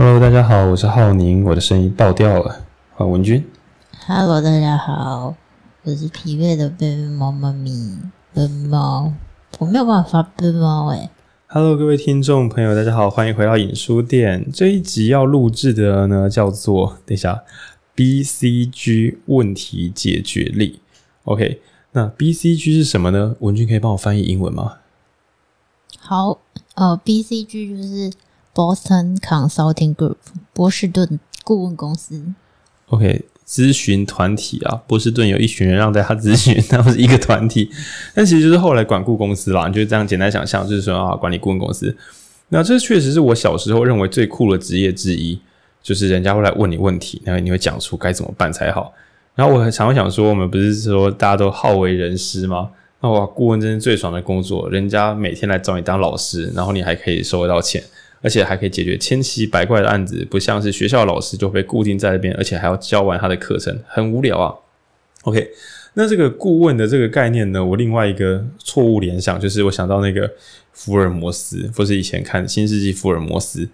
Hello，大家好，我是浩宁，我的声音爆掉了，换文君。Hello，大家好，我是疲惫的笨猫妈咪，笨猫，我没有办法发笨猫哎。Hello，各位听众朋友，大家好，欢迎回到影书店。这一集要录制的呢，叫做等一下，BCG 问题解决力。OK，那 BCG 是什么呢？文君可以帮我翻译英文吗？好，呃，BCG 就是 Boston Consulting Group，波士顿顾问公司。OK，咨询团体啊，波士顿有一群人让大家咨询，他们是一个团体，但其实就是后来管顾公司啦。你就这样简单想象，就是说啊，管理顾问公司。那这确实是我小时候认为最酷的职业之一，就是人家会来问你问题，然后你会讲出该怎么办才好。然后我常常想说，我们不是说大家都好为人师吗？那哇，顾问真是最爽的工作，人家每天来找你当老师，然后你还可以收得到钱，而且还可以解决千奇百怪的案子，不像是学校老师就被固定在那边，而且还要教完他的课程，很无聊啊。OK，那这个顾问的这个概念呢，我另外一个错误联想就是我想到那个福尔摩斯，不是以前看《新世纪福尔摩斯》，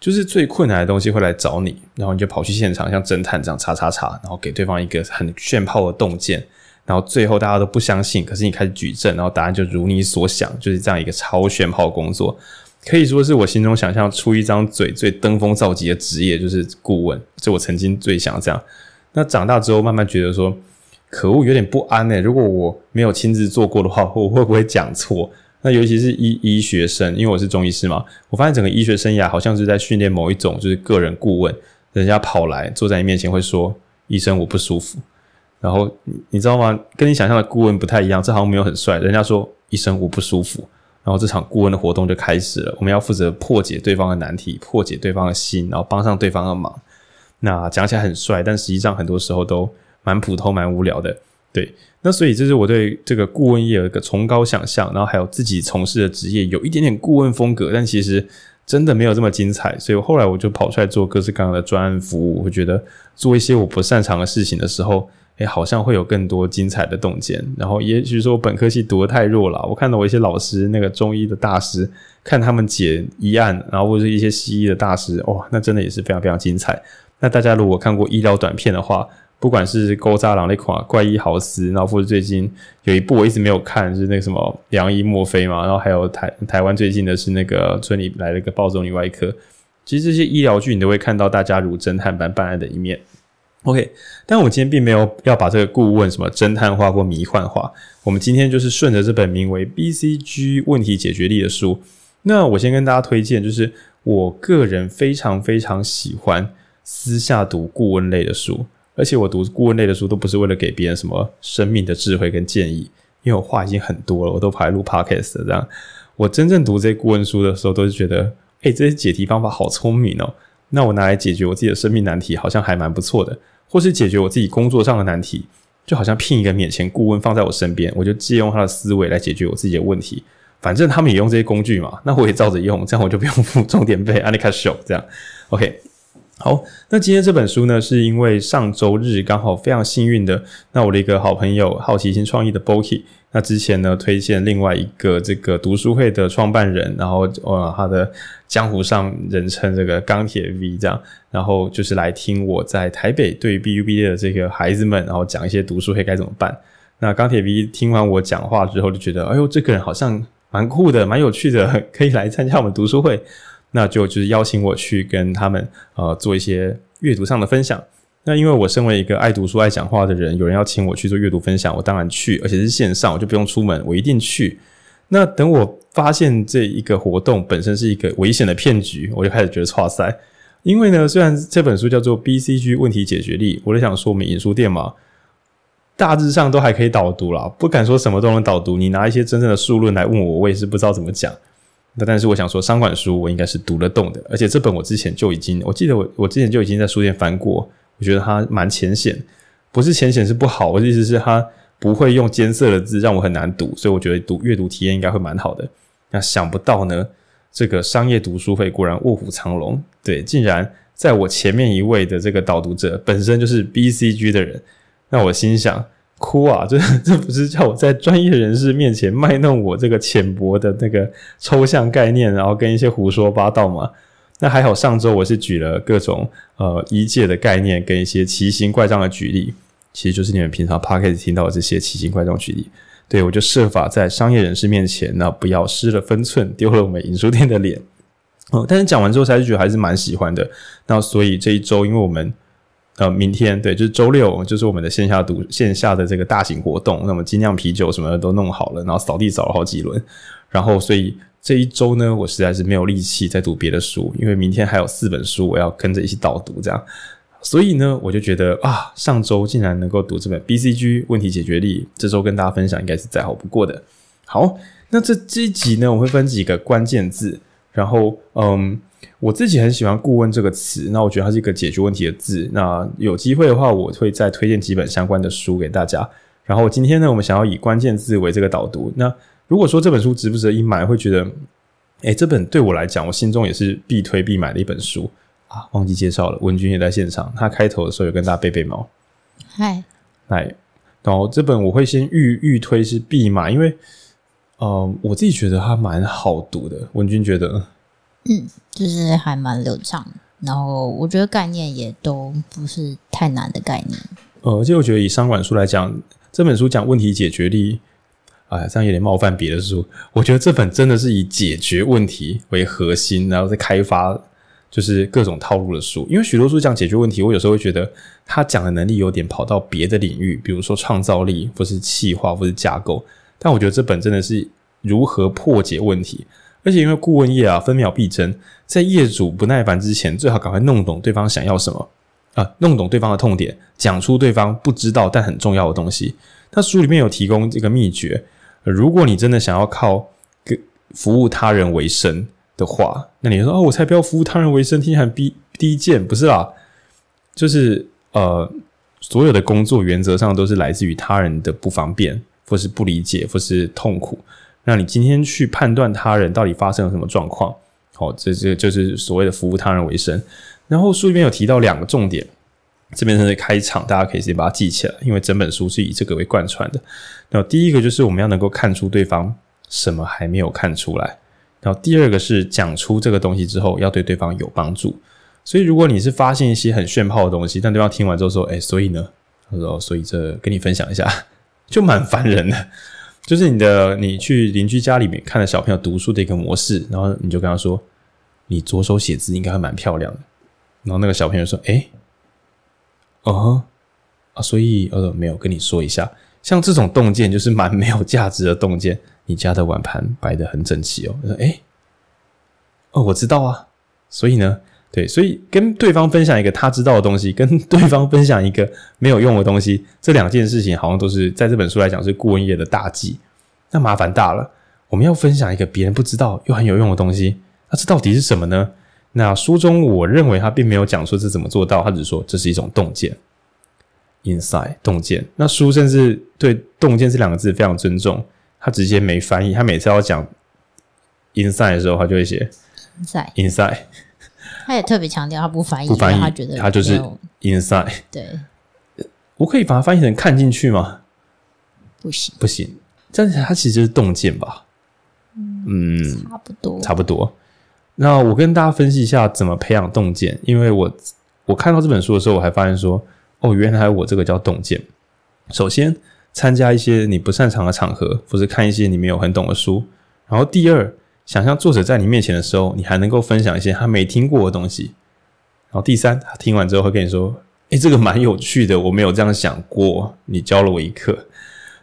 就是最困难的东西会来找你，然后你就跑去现场，像侦探这样查查查，然后给对方一个很炫炮的洞见。然后最后大家都不相信，可是你开始举证，然后答案就如你所想，就是这样一个超炫炮工作，可以说是我心中想象出一张嘴最登峰造极的职业，就是顾问。就我曾经最想这样。那长大之后慢慢觉得说，可恶，有点不安诶。如果我没有亲自做过的话，我会不会讲错？那尤其是医医学生，因为我是中医师嘛，我发现整个医学生涯好像是在训练某一种就是个人顾问，人家跑来坐在你面前会说：“医生，我不舒服。”然后你知道吗？跟你想象的顾问不太一样，这好像没有很帅。人家说医生我不舒服，然后这场顾问的活动就开始了。我们要负责破解对方的难题，破解对方的心，然后帮上对方的忙。那讲起来很帅，但实际上很多时候都蛮普通、蛮无聊的。对，那所以这是我对这个顾问业有一个崇高想象，然后还有自己从事的职业有一点点顾问风格，但其实真的没有这么精彩。所以后来我就跑出来做各式各样的专案服务。我觉得做一些我不擅长的事情的时候。诶，好像会有更多精彩的洞见。然后，也许说我本科系读得太弱了。我看到我一些老师，那个中医的大师，看他们解医案，然后或者一些西医的大师，哇，那真的也是非常非常精彩。那大家如果看过医疗短片的话，不管是勾扎郎那款怪医豪斯，然后或者最近有一部我一直没有看，是那个什么良医墨菲嘛，然后还有台台湾最近的是那个村里来了个暴走女外科。其实这些医疗剧，你都会看到大家如侦探般办案的一面。OK，但我今天并没有要把这个顾问什么侦探化或迷幻化。我们今天就是顺着这本名为《BCG 问题解决力》的书。那我先跟大家推荐，就是我个人非常非常喜欢私下读顾问类的书，而且我读顾问类的书都不是为了给别人什么生命的智慧跟建议，因为我话已经很多了，我都跑来录 Podcast 这样。我真正读这些顾问书的时候，都是觉得，哎，这些解题方法好聪明哦。那我拿来解决我自己的生命难题，好像还蛮不错的。或是解决我自己工作上的难题，就好像聘一个免钱顾问放在我身边，我就借用他的思维来解决我自己的问题。反正他们也用这些工具嘛，那我也照着用，这样我就不用付重点费。安利开 Show 这样，OK。好，那今天这本书呢，是因为上周日刚好非常幸运的，那我的一个好朋友好奇心创意的 Boki，那之前呢推荐另外一个这个读书会的创办人，然后呃他的江湖上人称这个钢铁 V 这样，然后就是来听我在台北对 BUB 的这个孩子们，然后讲一些读书会该怎么办。那钢铁 V 听完我讲话之后就觉得，哎呦这个人好像蛮酷的，蛮有趣的，可以来参加我们读书会。那就就是邀请我去跟他们呃做一些阅读上的分享。那因为我身为一个爱读书爱讲话的人，有人要请我去做阅读分享，我当然去，而且是线上，我就不用出门，我一定去。那等我发现这一个活动本身是一个危险的骗局，我就开始觉得哇塞。因为呢，虽然这本书叫做 BCG 问题解决力，我就想说我们影书店嘛，大致上都还可以导读啦，不敢说什么都能导读。你拿一些真正的书论来问我，我也是不知道怎么讲。那但是我想说，商管书我应该是读得动的，而且这本我之前就已经，我记得我我之前就已经在书店翻过，我觉得它蛮浅显，不是浅显是不好，我的意思是它不会用艰涩的字让我很难读，所以我觉得读阅读体验应该会蛮好的。那想不到呢，这个商业读书会果然卧虎藏龙，对，竟然在我前面一位的这个导读者本身就是 BCG 的人，那我心想。哭啊！这这不是叫我在专业人士面前卖弄我这个浅薄的那个抽象概念，然后跟一些胡说八道吗？那还好，上周我是举了各种呃医界的概念跟一些奇形怪状的举例，其实就是你们平常 podcast 听到的这些奇形怪状举例。对，我就设法在商业人士面前，呢不要失了分寸，丢了我们影书店的脸。哦，但是讲完之后，才是觉得还是蛮喜欢的。那所以这一周，因为我们呃明天对，就是周六，就是我们的线下读线下的这个大型活动，那么精酿啤酒什么的都弄好了，然后扫地扫了好几轮，然后所以。这一周呢，我实在是没有力气再读别的书，因为明天还有四本书我要跟着一起导读，这样，所以呢，我就觉得啊，上周竟然能够读这本 BCG 问题解决力，这周跟大家分享应该是再好不过的。好，那这这一集呢，我会分几个关键字，然后嗯，我自己很喜欢“顾问”这个词，那我觉得它是一个解决问题的字。那有机会的话，我会再推荐几本相关的书给大家。然后今天呢，我们想要以关键字为这个导读，那。如果说这本书值不值得一买，会觉得，诶，这本对我来讲，我心中也是必推必买的一本书啊。忘记介绍了，文君也在现场，他开头的时候有跟大家背背猫。嗨，来，然后这本我会先预预推是必买，因为，嗯、呃，我自己觉得它蛮好读的。文君觉得，嗯，就是还蛮流畅，然后我觉得概念也都不是太难的概念。呃，而且我觉得以商管书来讲，这本书讲问题解决力。哎，这样有点冒犯别的书。我觉得这本真的是以解决问题为核心，然后再开发就是各种套路的书。因为许多书讲解决问题，我有时候会觉得他讲的能力有点跑到别的领域，比如说创造力，或是企划，或是架构。但我觉得这本真的是如何破解问题。而且因为顾问业啊，分秒必争，在业主不耐烦之前，最好赶快弄懂对方想要什么啊，弄懂对方的痛点，讲出对方不知道但很重要的东西。他书里面有提供这个秘诀。如果你真的想要靠服务他人为生的话，那你说哦，我才不要服务他人为生，听起来很低低贱，不是啦，就是呃，所有的工作原则上都是来自于他人的不方便，或是不理解，或是痛苦。那你今天去判断他人到底发生了什么状况，好，这这就是所谓的服务他人为生。然后书里面有提到两个重点。这边是开场，大家可以先把它记起来，因为整本书是以这个为贯穿的。那第一个就是我们要能够看出对方什么还没有看出来，然后第二个是讲出这个东西之后要对对方有帮助。所以如果你是发现一些很炫炮的东西，但对方听完之后说：“哎，所以呢？”他说：“所以这跟你分享一下，就蛮烦人的。”就是你的你去邻居家里面看了小朋友读书的一个模式，然后你就跟他说：“你左手写字应该会蛮漂亮的。”然后那个小朋友说：“哎。”哦、啊，所以呃，没有跟你说一下，像这种洞见就是蛮没有价值的洞见。你家的碗盘摆得很整齐哦。他说，诶哦，我知道啊。所以呢，对，所以跟对方分享一个他知道的东西，跟 对方分享一个没有用的东西，这两件事情好像都是在这本书来讲是顾问业的大忌。那麻烦大了，我们要分享一个别人不知道又很有用的东西，那这到底是什么呢？那书中，我认为他并没有讲说这怎么做到，他只说这是一种洞见，inside 洞见。那书甚至对“洞见”这两个字非常尊重，他直接没翻译。他每次要讲 inside 的时候，他就会写 inside insight。他也特别强调他不翻译，不翻译，他觉得他就是 insight。对，我可以把它翻译成看进去吗？不行，不行。这样它其实就是洞见吧？嗯，差不多，差不多。那我跟大家分析一下怎么培养洞见，因为我我看到这本书的时候，我还发现说，哦，原来我这个叫洞见。首先，参加一些你不擅长的场合，或是看一些你没有很懂的书。然后，第二，想象作者在你面前的时候，你还能够分享一些他没听过的东西。然后，第三，他听完之后会跟你说，诶，这个蛮有趣的，我没有这样想过，你教了我一课。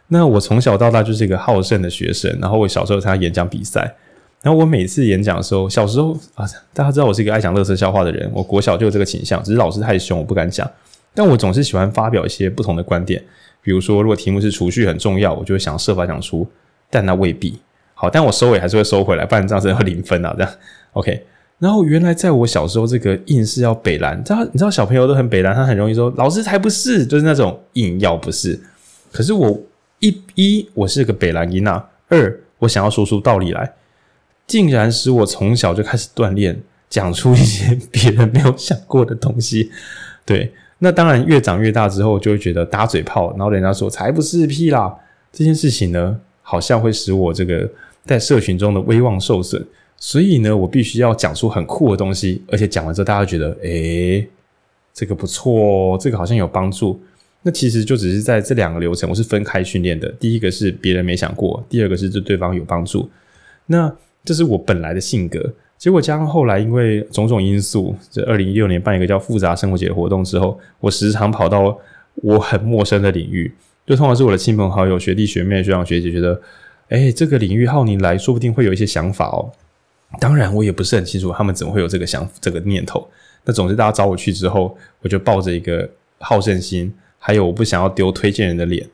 那我从小到大就是一个好胜的学生，然后我小时候参加演讲比赛。然后我每次演讲的时候，小时候啊，大家知道我是一个爱讲乐色笑话的人，我国小就有这个倾向，只是老师太凶，我不敢讲。但我总是喜欢发表一些不同的观点，比如说，如果题目是储蓄很重要，我就会想设法讲出，但那未必好，但我收尾还是会收回来，不然这样子会零分啊，这样 OK。然后原来在我小时候，这个硬是要北蓝，你知道，你知道小朋友都很北蓝，他很容易说老师才不是，就是那种硬要不是。可是我一一我是个北蓝音啊，二我想要说出道理来。竟然使我从小就开始锻炼，讲出一些 别人没有想过的东西。对，那当然越长越大之后，就会觉得打嘴炮，然后人家说才不是屁啦，这件事情呢，好像会使我这个在社群中的威望受损。所以呢，我必须要讲出很酷的东西，而且讲完之后，大家觉得，诶，这个不错，这个好像有帮助。那其实就只是在这两个流程，我是分开训练的。第一个是别人没想过，第二个是对对方有帮助。那这是我本来的性格，结果加上后来因为种种因素，这二零一六年办一个叫复杂生活节的活动之后，我时常跑到我很陌生的领域，就通常是我的亲朋好友、学弟学妹、学长学姐觉得，诶，这个领域浩宁来说不定会有一些想法哦。当然，我也不是很清楚他们怎么会有这个想这个念头。那总之，大家找我去之后，我就抱着一个好胜心，还有我不想要丢推荐人的脸，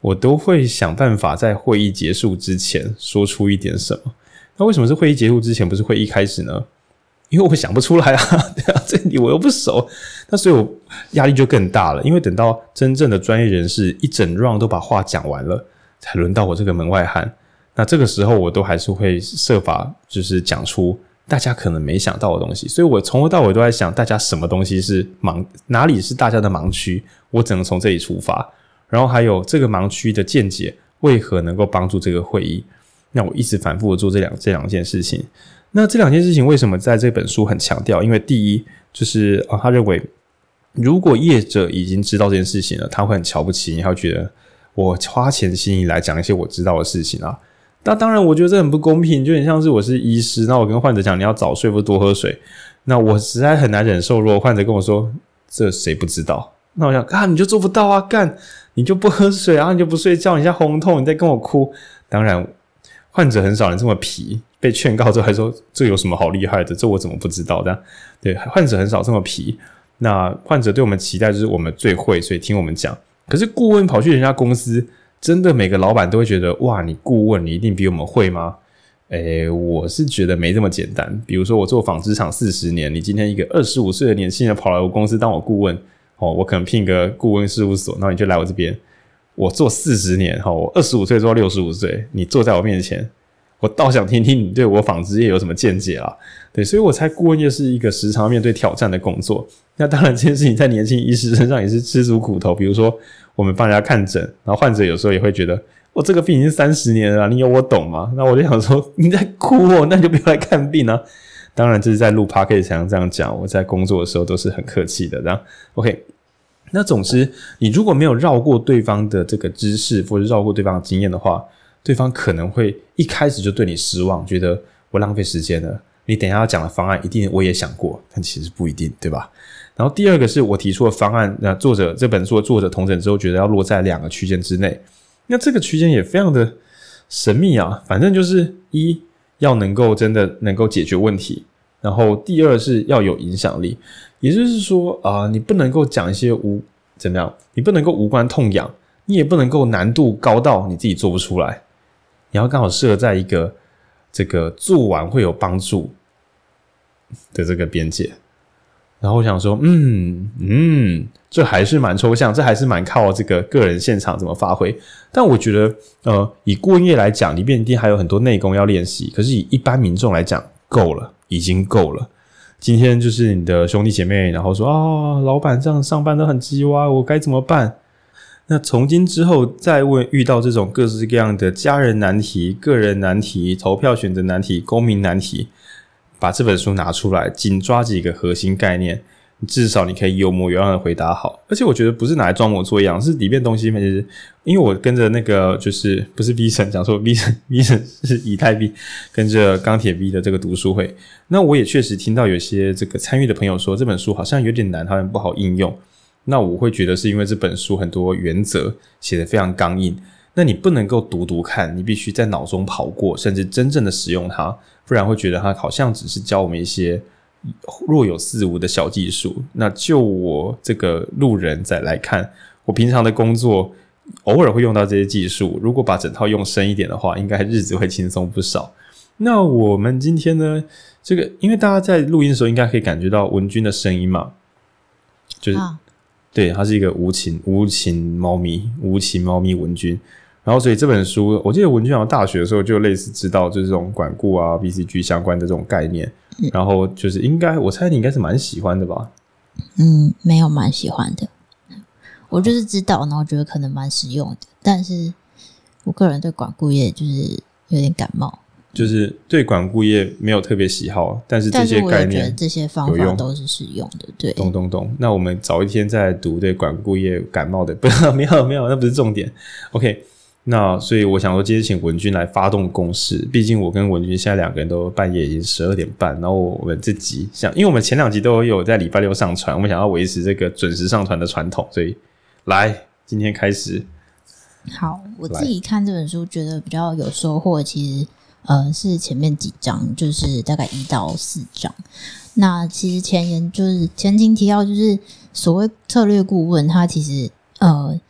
我都会想办法在会议结束之前说出一点什么。那为什么是会议结束之前，不是会议开始呢？因为我想不出来啊，对啊，这里我又不熟，那所以我压力就更大了。因为等到真正的专业人士一整 round 都把话讲完了，才轮到我这个门外汉。那这个时候，我都还是会设法，就是讲出大家可能没想到的东西。所以我从头到尾都在想，大家什么东西是盲，哪里是大家的盲区，我只能从这里出发。然后还有这个盲区的见解，为何能够帮助这个会议？那我一直反复的做这两这两件事情。那这两件事情为什么在这本书很强调？因为第一，就是啊，他认为如果业者已经知道这件事情了，他会很瞧不起你，他会觉得我花钱请你来讲一些我知道的事情啊。那当然，我觉得这很不公平，就很像是我是医师，那我跟患者讲你要早睡或多喝水，那我实在很难忍受。如果患者跟我说这谁不知道，那我想啊，你就做不到啊，干你就不喝水啊，你就不睡觉，你在红痛，你在跟我哭。当然，患者很少人这么皮，被劝告之后还说这有什么好厉害的？这我怎么不知道的？对，患者很少这么皮。那患者对我们期待就是我们最会，所以听我们讲。可是顾问跑去人家公司。真的每个老板都会觉得哇，你顾问你一定比我们会吗？诶，我是觉得没这么简单。比如说我做纺织厂四十年，你今天一个二十五岁的年轻人跑来我公司当我顾问，哦，我可能聘个顾问事务所，那你就来我这边，我做四十年，哈，我二十五岁做到六十五岁，你坐在我面前，我倒想听听你对我纺织业有什么见解啊？对，所以我猜顾问业是一个时常面对挑战的工作。那当然，这件事情在年轻医师身上也是吃足苦头。比如说，我们帮人家看诊，然后患者有时候也会觉得，我这个病已经三十年了，你有我懂吗？那我就想说，你在哭哦，那你就不要来看病啊。当然，这是在录 Podcast 才能这样讲。我在工作的时候都是很客气的，这样 OK。那总之，你如果没有绕过对方的这个知识，或者绕过对方的经验的话，对方可能会一开始就对你失望，觉得我浪费时间了。你等一下要讲的方案，一定我也想过，但其实不一定，对吧？然后第二个是我提出的方案，那作者这本书的作者同整之后，觉得要落在两个区间之内。那这个区间也非常的神秘啊，反正就是一要能够真的能够解决问题，然后第二是要有影响力，也就是说啊、你不能够讲一些无怎么样，你不能够无关痛痒，你也不能够难度高到你自己做不出来，你要刚好设在一个。这个做完会有帮助的这个边界，然后我想说，嗯嗯，这还是蛮抽象，这还是蛮靠这个个人现场怎么发挥。但我觉得，呃，以顾问业来讲，里面一定还有很多内功要练习。可是以一般民众来讲，够了，已经够了。今天就是你的兄弟姐妹，然后说啊，老板这样上班都很鸡歪，我该怎么办？那从今之后，再问遇到这种各式各样的家人难题、个人难题、投票选择难题、公民难题，把这本书拿出来，紧抓几个核心概念，至少你可以有模有样的回答好。而且我觉得不是拿来装模作样，是里面东西其实，因为我跟着那个就是不是 V 神讲说 V 神 V 神是以太币，跟着钢铁 V 的这个读书会，那我也确实听到有些这个参与的朋友说，这本书好像有点难，好像不好应用。那我会觉得是因为这本书很多原则写得非常刚硬，那你不能够读读看，你必须在脑中跑过，甚至真正的使用它，不然会觉得它好像只是教我们一些若有似无的小技术。那就我这个路人再来看，我平常的工作偶尔会用到这些技术，如果把整套用深一点的话，应该日子会轻松不少。那我们今天呢，这个因为大家在录音的时候应该可以感觉到文君的声音嘛，就是。对，它是一个无情无情猫咪，无情猫咪文君。然后，所以这本书，我记得文君好像大学的时候就类似知道，就是这种管顾啊、BCG 相关的这种概念。然后就是应该，我猜你应该是蛮喜欢的吧？嗯，没有蛮喜欢的。我就是知道，然后觉得可能蛮实用的。但是我个人对管顾业就是有点感冒。就是对管顾业没有特别喜好，但是这些概念、这些方法都是适用的。对，懂懂懂。那我们早一天再来读对管顾业感冒的，不要，没有没有，那不是重点。OK。那所以我想说，今天请文君来发动攻势。毕竟我跟文君现在两个人都半夜已经十二点半，然后我们这集想，因为我们前两集都有在礼拜六上传，我们想要维持这个准时上传的传统，所以来今天开始。好，我自己看这本书觉得比较有收获，其实呃是前面几章，就是大概一到四章。那其实前言就是前情提要，就是所谓策略顾问，他其实呃。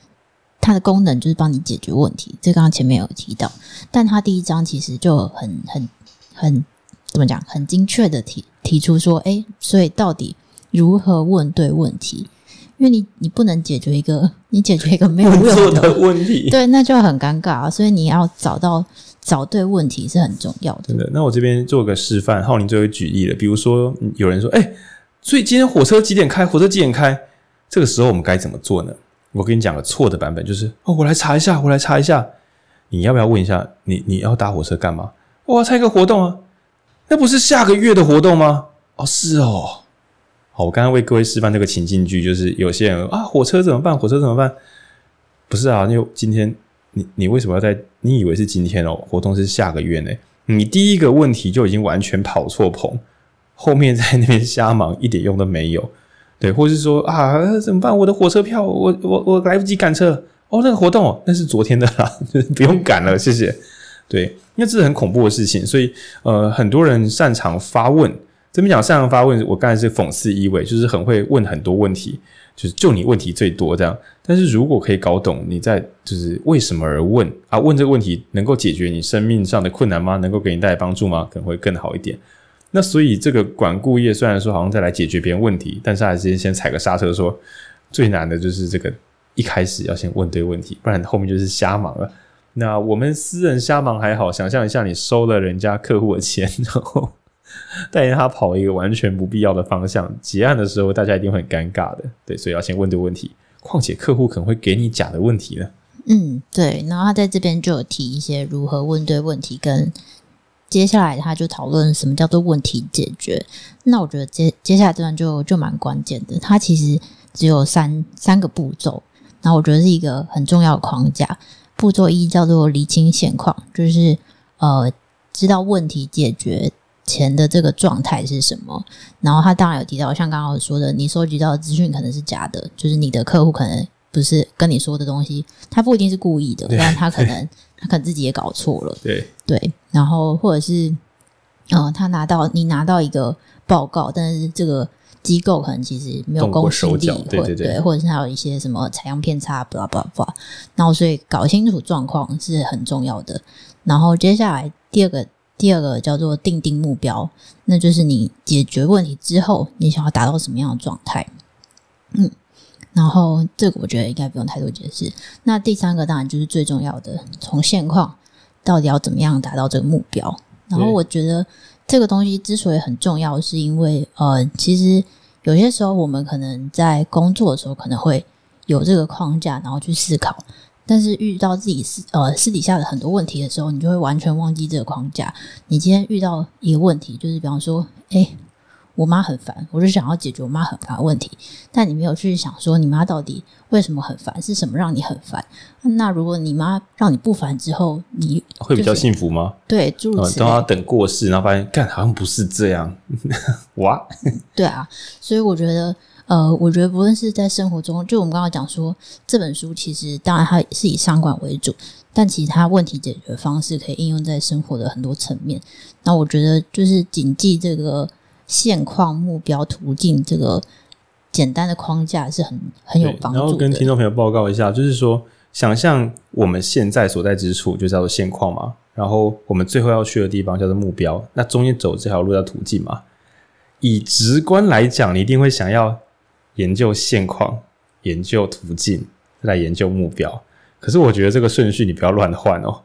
它的功能就是帮你解决问题，这刚刚前面有提到。但他第一章其实就很很很怎么讲，很精确的提提出说，诶，所以到底如何问对问题？因为你你不能解决一个你解决一个没有用的，的问题，对，那就很尴尬。啊所以你要找到找对问题是很重要的。对的。那我这边做个示范，浩林就会举例了。比如说有人说，诶，所以今天火车几点开？火车几点开？这个时候我们该怎么做呢？我跟你讲个错的版本，就是哦，我来查一下，我来查一下。你要不要问一下？你你要搭火车干嘛？我要参加一个活动啊，那不是下个月的活动吗？哦，是哦。好，我刚刚为各位示范这个情境剧，就是有些人啊，火车怎么办？火车怎么办？不是啊，因为今天你你为什么要在？你以为是今天哦？活动是下个月呢？你第一个问题就已经完全跑错棚，后面在那边瞎忙，一点用都没有。对，或是说啊，怎么办？我的火车票，我我我来不及赶车了。哦，那个活动哦，那是昨天的啦，就 是不用赶了，谢谢。对，因为这是很恐怖的事情，所以呃，很多人擅长发问。这边讲擅长发问，我刚才是讽刺意味，就是很会问很多问题，就是就你问题最多这样。但是如果可以搞懂你在就是为什么而问啊，问这个问题能够解决你生命上的困难吗？能够给你带来帮助吗？可能会更好一点。那所以这个管顾业虽然说好像在来解决别人问题，但是还是先踩个刹车说，最难的就是这个一开始要先问对问题，不然后面就是瞎忙了。那我们私人瞎忙还好，想象一下你收了人家客户的钱，然后 带着他跑一个完全不必要的方向，结案的时候大家一定会很尴尬的。对，所以要先问对问题。况且客户可能会给你假的问题呢。嗯，对。然后他在这边就有提一些如何问对问题跟。接下来他就讨论什么叫做问题解决。那我觉得接接下来这段就就蛮关键的。他其实只有三三个步骤，然后我觉得是一个很重要的框架。步骤一叫做厘清现况，就是呃知道问题解决前的这个状态是什么。然后他当然有提到，像刚刚我说的，你收集到的资讯可能是假的，就是你的客户可能不是跟你说的东西，他不一定是故意的，但他可能。他可能自己也搞错了，对对，然后或者是，呃，他拿到你拿到一个报告，但是这个机构可能其实没有公信力，对对对，或者是还有一些什么采样偏差，巴拉巴拉巴拉，然后所以搞清楚状况是很重要的。然后接下来第二个第二个叫做定定目标，那就是你解决问题之后，你想要达到什么样的状态？嗯。然后这个我觉得应该不用太多解释。那第三个当然就是最重要的，从现况到底要怎么样达到这个目标。然后我觉得这个东西之所以很重要，是因为呃，其实有些时候我们可能在工作的时候可能会有这个框架，然后去思考，但是遇到自己私呃私底下的很多问题的时候，你就会完全忘记这个框架。你今天遇到一个问题，就是比方说，哎我妈很烦，我就想要解决我妈很烦的问题，但你没有去想说你妈到底为什么很烦，是什么让你很烦？那如果你妈让你不烦之后，你、就是、会比较幸福吗？对，诸如此类。等她等过世，然后发现，干好像不是这样，哇！对啊，所以我觉得，呃，我觉得不论是在生活中，就我们刚刚讲说，这本书其实当然它是以商管为主，但其他问题解决方式可以应用在生活的很多层面。那我觉得就是谨记这个。现况、目标、途径，这个简单的框架是很很有帮助的。然后跟听众朋友报告一下，就是说，想象我们现在所在之处就叫做现况嘛，然后我们最后要去的地方叫做目标，那中间走这条路叫途径嘛。以直观来讲，你一定会想要研究现况、研究途径，来研究目标。可是我觉得这个顺序你不要乱换哦，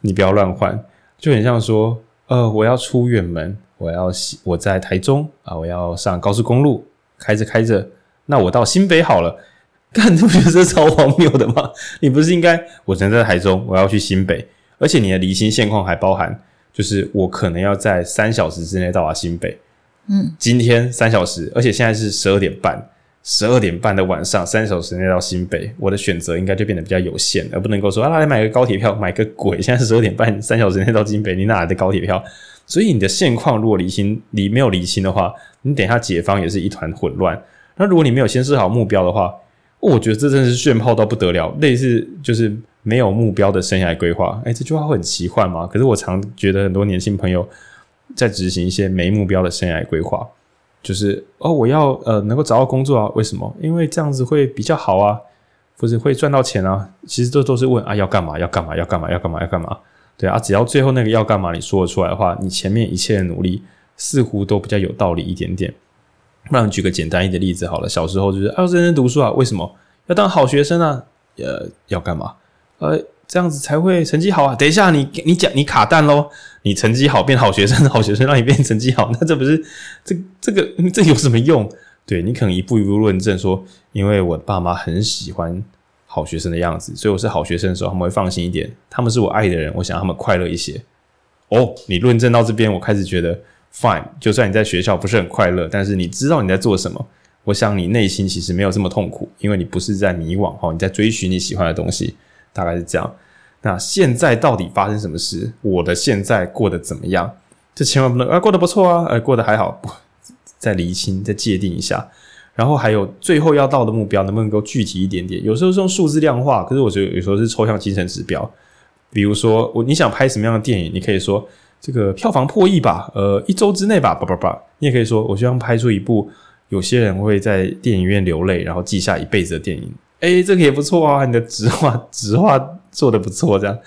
你不要乱换，就很像说，呃，我要出远门。我要我在台中啊，我要上高速公路，开着开着，那我到新北好了。干，你不觉得这超荒谬的吗？你不是应该我人在台中，我要去新北，而且你的离心现况还包含就是我可能要在三小时之内到达新北。嗯，今天三小时，而且现在是十二点半，十二点半的晚上，三小时内到新北，我的选择应该就变得比较有限，而不能够说啊，来买个高铁票，买个鬼！现在是十二点半，三小时内到新北，你哪来的高铁票？所以你的现况如果离清，你没有离清的话，你等一下解方也是一团混乱。那如果你没有先设好目标的话，我觉得这真是炫炮到不得了，类似就是没有目标的生涯规划。哎，这句话会很奇幻吗？可是我常觉得很多年轻朋友。在执行一些没目标的生涯规划，就是哦，我要呃能够找到工作啊？为什么？因为这样子会比较好啊，不是会赚到钱啊？其实这都是问啊，要干嘛？要干嘛？要干嘛？要干嘛？要干嘛？对啊，只要最后那个要干嘛你说得出来的话，你前面一切的努力似乎都比较有道理一点点。不然举个简单一点的例子好了，小时候就是要认真读书啊，为什么？要当好学生啊？呃，要干嘛？呃。这样子才会成绩好啊！等一下你，你你讲你卡蛋喽！你成绩好变好学生，好学生让你变成绩好，那这不是这这个这有什么用？对，你可能一步一步论证说，因为我爸妈很喜欢好学生的样子，所以我是好学生的时候，他们会放心一点。他们是我爱的人，我想让他们快乐一些。哦，你论证到这边，我开始觉得 fine。就算你在学校不是很快乐，但是你知道你在做什么，我想你内心其实没有这么痛苦，因为你不是在迷惘哈，你在追寻你喜欢的东西。大概是这样。那现在到底发生什么事？我的现在过得怎么样？这千万不能啊，过得不错啊，呃，过得还好。再厘清，再界定一下。然后还有最后要到的目标，能不能够具体一点点？有时候是用数字量化，可是我觉得有时候是抽象精神指标。比如说，我你想拍什么样的电影？你可以说这个票房破亿吧，呃，一周之内吧，叭叭叭。你也可以说，我希望拍出一部有些人会在电影院流泪，然后记下一辈子的电影。诶，这个也不错啊！你的直化直化做的不错，这样。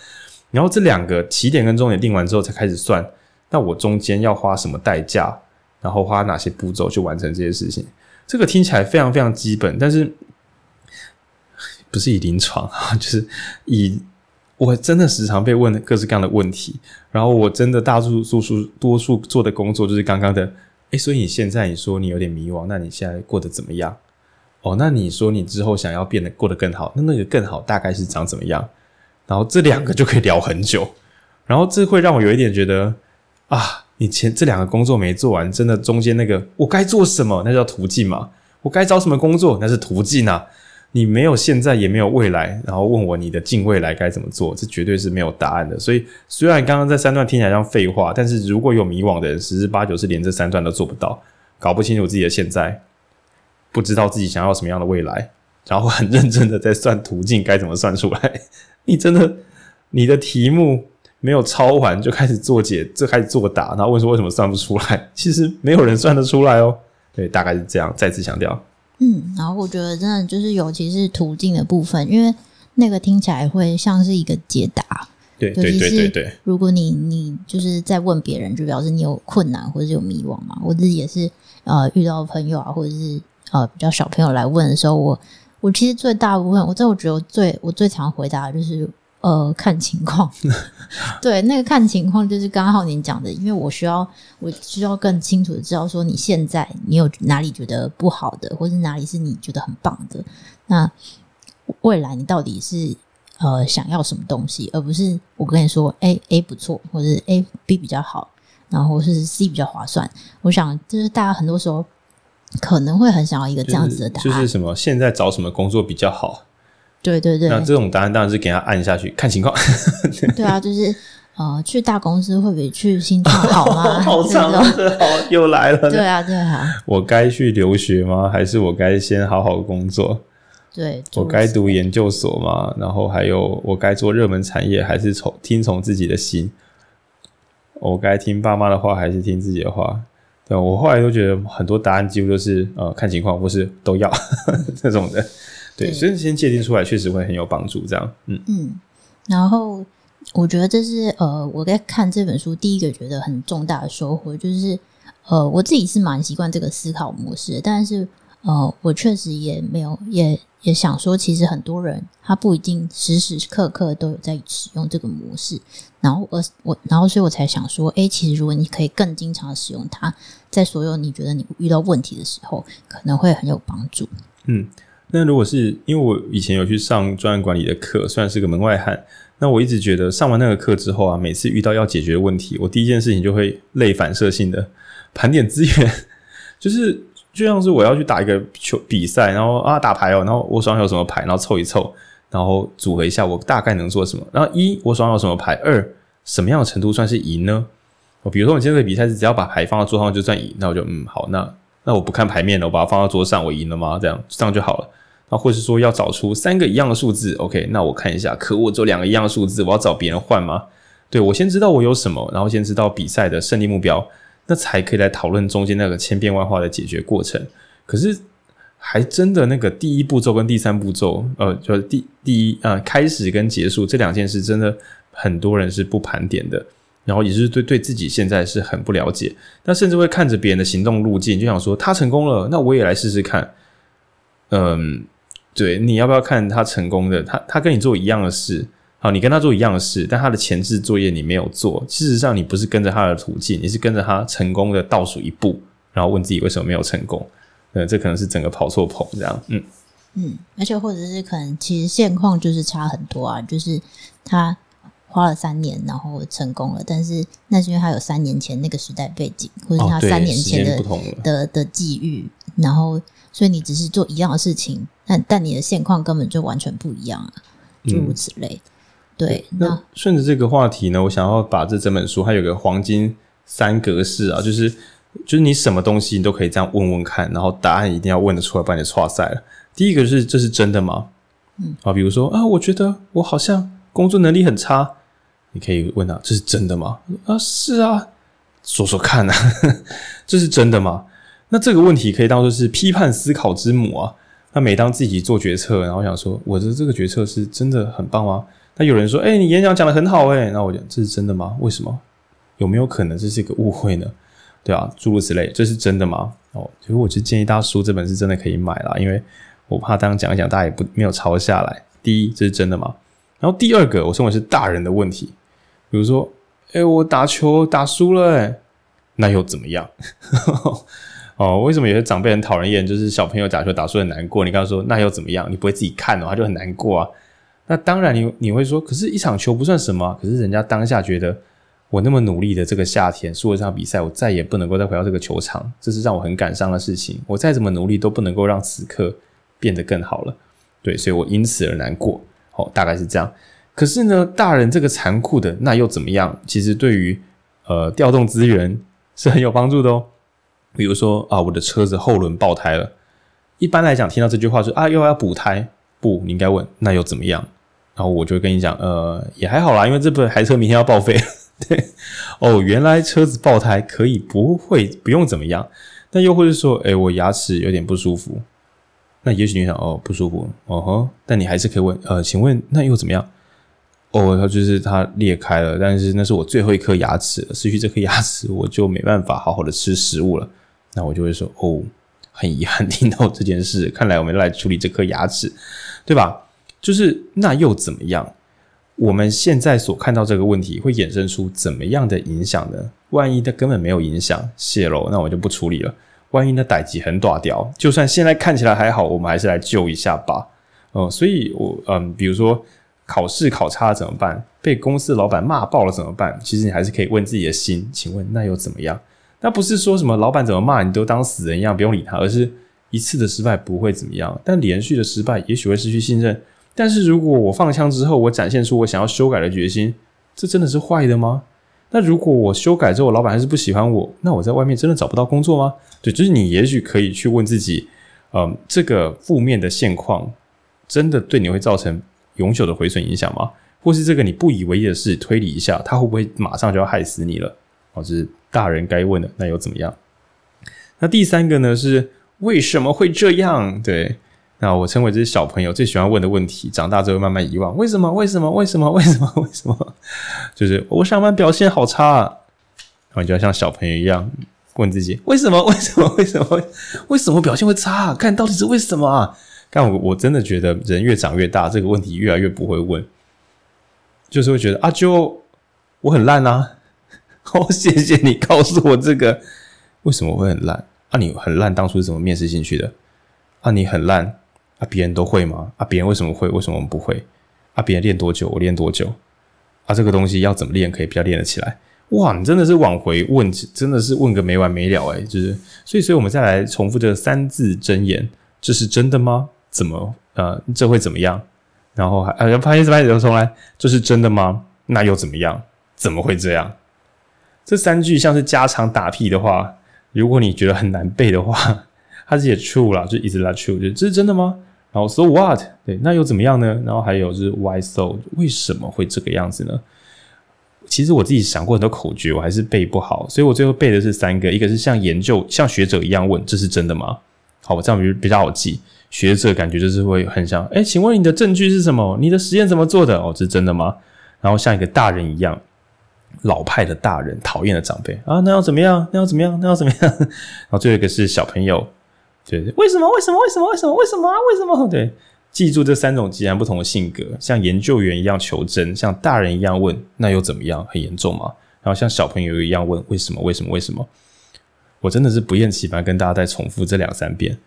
然后这两个起点跟终点定完之后，才开始算，那我中间要花什么代价，然后花哪些步骤去完成这些事情。这个听起来非常非常基本，但是不是以临床啊，就是以我真的时常被问各式各样的问题，然后我真的大多数数多数做的工作就是刚刚的。诶，所以你现在你说你有点迷惘，那你现在过得怎么样？哦，那你说你之后想要变得过得更好，那那个更好大概是长怎么样？然后这两个就可以聊很久，然后这会让我有一点觉得啊，你前这两个工作没做完，真的中间那个我该做什么？那叫途径嘛。我该找什么工作？那是途径啊。你没有现在也没有未来，然后问我你的近未来该怎么做，这绝对是没有答案的。所以虽然刚刚这三段听起来像废话，但是如果有迷惘的人，十之八九是连这三段都做不到，搞不清楚自己的现在。不知道自己想要什么样的未来，然后很认真的在算途径该怎么算出来。你真的，你的题目没有抄完就开始做解，就开始作答，然后问说为什么算不出来？其实没有人算得出来哦。对，大概是这样。再次强调，嗯，然后我觉得真的就是，尤其是途径的部分，因为那个听起来会像是一个解答。对对对对对。如果你你就是在问别人，就表示你有困难或者是有迷惘嘛。我自己也是呃遇到朋友啊，或者是。呃，比较小朋友来问的时候，我我其实最大部分，我这我觉得我最我最常回答的就是呃看情况，对，那个看情况就是刚好您讲的，因为我需要我需要更清楚的知道说你现在你有哪里觉得不好的，或是哪里是你觉得很棒的，那未来你到底是呃想要什么东西，而不是我跟你说 A A 不错，或者是 A B 比较好，然后是 C 比较划算，我想就是大家很多时候。可能会很想要一个这样子的答案，就是、就是什么？现在找什么工作比较好？对对对，那这种答案当然是给他按下去看情况。对啊，就是呃，去大公司会比去新创好吗？好长的好又来了。对啊，对啊。我该去留学吗？还是我该先好好工作？对，我该读研究所吗？然后还有我该做热门产业，还是从听从自己的心？我该听爸妈的话，还是听自己的话？对，我后来都觉得很多答案几乎都是呃看情况，或是都要 这种的。对，对，所以先界定出来确实会很有帮助。这样，嗯嗯。然后我觉得这是呃我在看这本书第一个觉得很重大的收获，就是呃我自己是蛮习惯这个思考模式，但是呃我确实也没有也也想说，其实很多人他不一定时时刻刻都有在使用这个模式。然后我我然后所以我才想说，诶，其实如果你可以更经常使用它，在所有你觉得你遇到问题的时候，可能会很有帮助。嗯，那如果是因为我以前有去上专案管理的课，虽然是个门外汉，那我一直觉得上完那个课之后啊，每次遇到要解决的问题，我第一件事情就会类反射性的盘点资源，就是就像是我要去打一个球比赛，然后啊打牌哦，然后我手上有什么牌，然后凑一凑，然后组合一下，我大概能做什么？然后一我手上有什么牌？二什么样的程度算是赢呢？我比如说我今天这个比赛是只要把牌放到桌上就算赢，那我就嗯好，那那我不看牌面了，我把它放到桌上，我赢了吗？这样这样就好了。那或是说要找出三个一样的数字，OK？那我看一下，可我只有两个一样的数字，我要找别人换吗？对，我先知道我有什么，然后先知道比赛的胜利目标，那才可以来讨论中间那个千变万化的解决过程。可是还真的那个第一步骤跟第三步骤，呃，就第第一啊、开始跟结束这两件事，真的很多人是不盘点的。然后也是对对自己现在是很不了解，那甚至会看着别人的行动路径，就想说他成功了，那我也来试试看。嗯，对，你要不要看他成功的？他他跟你做一样的事，好，你跟他做一样的事，但他的前置作业你没有做。事实上，你不是跟着他的途径，你是跟着他成功的倒数一步，然后问自己为什么没有成功？呃，这可能是整个跑错棚这样。嗯嗯，而且或者是可能其实现况就是差很多啊，就是他。花了三年，然后成功了，但是那是因为他有三年前那个时代背景，或者是他三年前的、哦、的的际遇，然后所以你只是做一样的事情，但但你的现况根本就完全不一样啊，诸如此类。嗯、对，那顺着这个话题呢，我想要把这整本书它有个黄金三格式啊，就是就是你什么东西你都可以这样问问看，然后答案一定要问得出来，不然你就错赛了。第一个是这是真的吗？嗯，啊，比如说啊，我觉得我好像工作能力很差。你可以问他：“这是真的吗？”啊，是啊，说说看啊，这是真的吗？那这个问题可以当做是批判思考之母啊。那每当自己做决策，然后想说我的这个决策是真的很棒吗？那有人说：“哎，你演讲讲得很好哎。”那我讲：“这是真的吗？为什么？有没有可能这是一个误会呢？”对啊，诸如此类，这是真的吗？哦，所以我就建议大家书这本是真的可以买啦，因为我怕当讲一讲，大家也不没有抄下来。第一，这是真的吗？然后第二个，我认为是大人的问题。比如说，哎、我打球打输了，哎，那又怎么样？哦，为什么有些长辈很讨人厌？就是小朋友打球打输很难过。你刚刚说那又怎么样？你不会自己看的话就很难过啊。那当然你，你会说，可是一场球不算什么。可是人家当下觉得，我那么努力的这个夏天输了这场比赛，我再也不能够再回到这个球场，这是让我很感伤的事情。我再怎么努力都不能够让此刻变得更好了。对，所以我因此而难过。哦，大概是这样。可是呢，大人这个残酷的那又怎么样？其实对于呃调动资源是很有帮助的哦。比如说啊，我的车子后轮爆胎了。一般来讲，听到这句话说啊，又要补胎，不，你应该问那又怎么样？然后我就跟你讲，呃，也还好啦，因为这部台车明天要报废。对，哦，原来车子爆胎可以不会不用怎么样。但又或者说，诶，我牙齿有点不舒服。那也许你想，哦，不舒服，哦呵，但你还是可以问，呃，请问那又怎么样？哦，它就是它裂开了，但是那是我最后一颗牙齿，失去这颗牙齿，我就没办法好好的吃食物了。那我就会说，哦，很遗憾听到这件事，看来我们来处理这颗牙齿，对吧？就是那又怎么样？我们现在所看到这个问题会衍生出怎么样的影响呢？万一它根本没有影响，泄露，那我就不处理了。万一那代志很短掉，就算现在看起来还好，我们还是来救一下吧。哦、所以我嗯，比如说。考试考差了怎么办？被公司老板骂爆了怎么办？其实你还是可以问自己的心，请问那又怎么样？那不是说什么老板怎么骂你都当死人一样，不用理他，而是一次的失败不会怎么样，但连续的失败也许会失去信任。但是如果我放枪之后，我展现出我想要修改的决心，这真的是坏的吗？那如果我修改之后，老板还是不喜欢我，那我在外面真的找不到工作吗？对，就是你也许可以去问自己，嗯，这个负面的现况真的对你会造成永久的毁损影响吗？或是这个你不以为意的事，推理一下，他会不会马上就要害死你了？哦，这是大人该问的。那又怎么样？那第三个呢？是为什么会这样？对，那我称为这些小朋友最喜欢问的问题，长大之后慢慢遗忘。为什么？为什么？为什么？为什么？为什么？就是我上班表现好差啊，然后就要像小朋友一样问自己：为什么？为什么？为什么？为什么表现会差？看到底是为什么啊？但我我真的觉得人越长越大，这个问题越来越不会问，就是会觉得啊，就我很烂啊，好，谢谢你告诉我这个为什么会很烂啊？你很烂，当初是怎么面试进去的？啊，你很烂啊？别人都会吗？啊，别人为什么会？为什么我们不会？啊，别人练多久？我练多久？啊，这个东西要怎么练可以比较练得起来？哇，你真的是往回问，真的是问个没完没了诶，就是，所以，所以我们再来重复这三字真言：这是真的吗？怎么？呃，这会怎么样？然后还呃，拍一次拍一次重来，这是真的吗？那又怎么样？怎么会这样？这三句像是家常打屁的话，如果你觉得很难背的话，它是也 true 啦，就 is that true？就这是真的吗？然后 so what？对，那又怎么样呢？然后还有就是 why so？为什么会这个样子呢？其实我自己想过很多口诀，我还是背不好，所以我最后背的是三个，一个是像研究像学者一样问，这是真的吗？好，我这样比比较好记。学者感觉就是会很像，诶，请问你的证据是什么？你的实验怎么做的？哦，这是真的吗？然后像一个大人一样，老派的大人，讨厌的长辈啊，那要怎么样？那要怎么样？那要怎么样？然后最后一个是小朋友，对，为什么？为什么？为什么？为什么？为什么啊？为什么？对，记住这三种截然不同的性格，像研究员一样求真，像大人一样问，那又怎么样？很严重吗？然后像小朋友一样问，为什么？为什么？为什么？我真的是不厌其烦跟大家再重复这两三遍。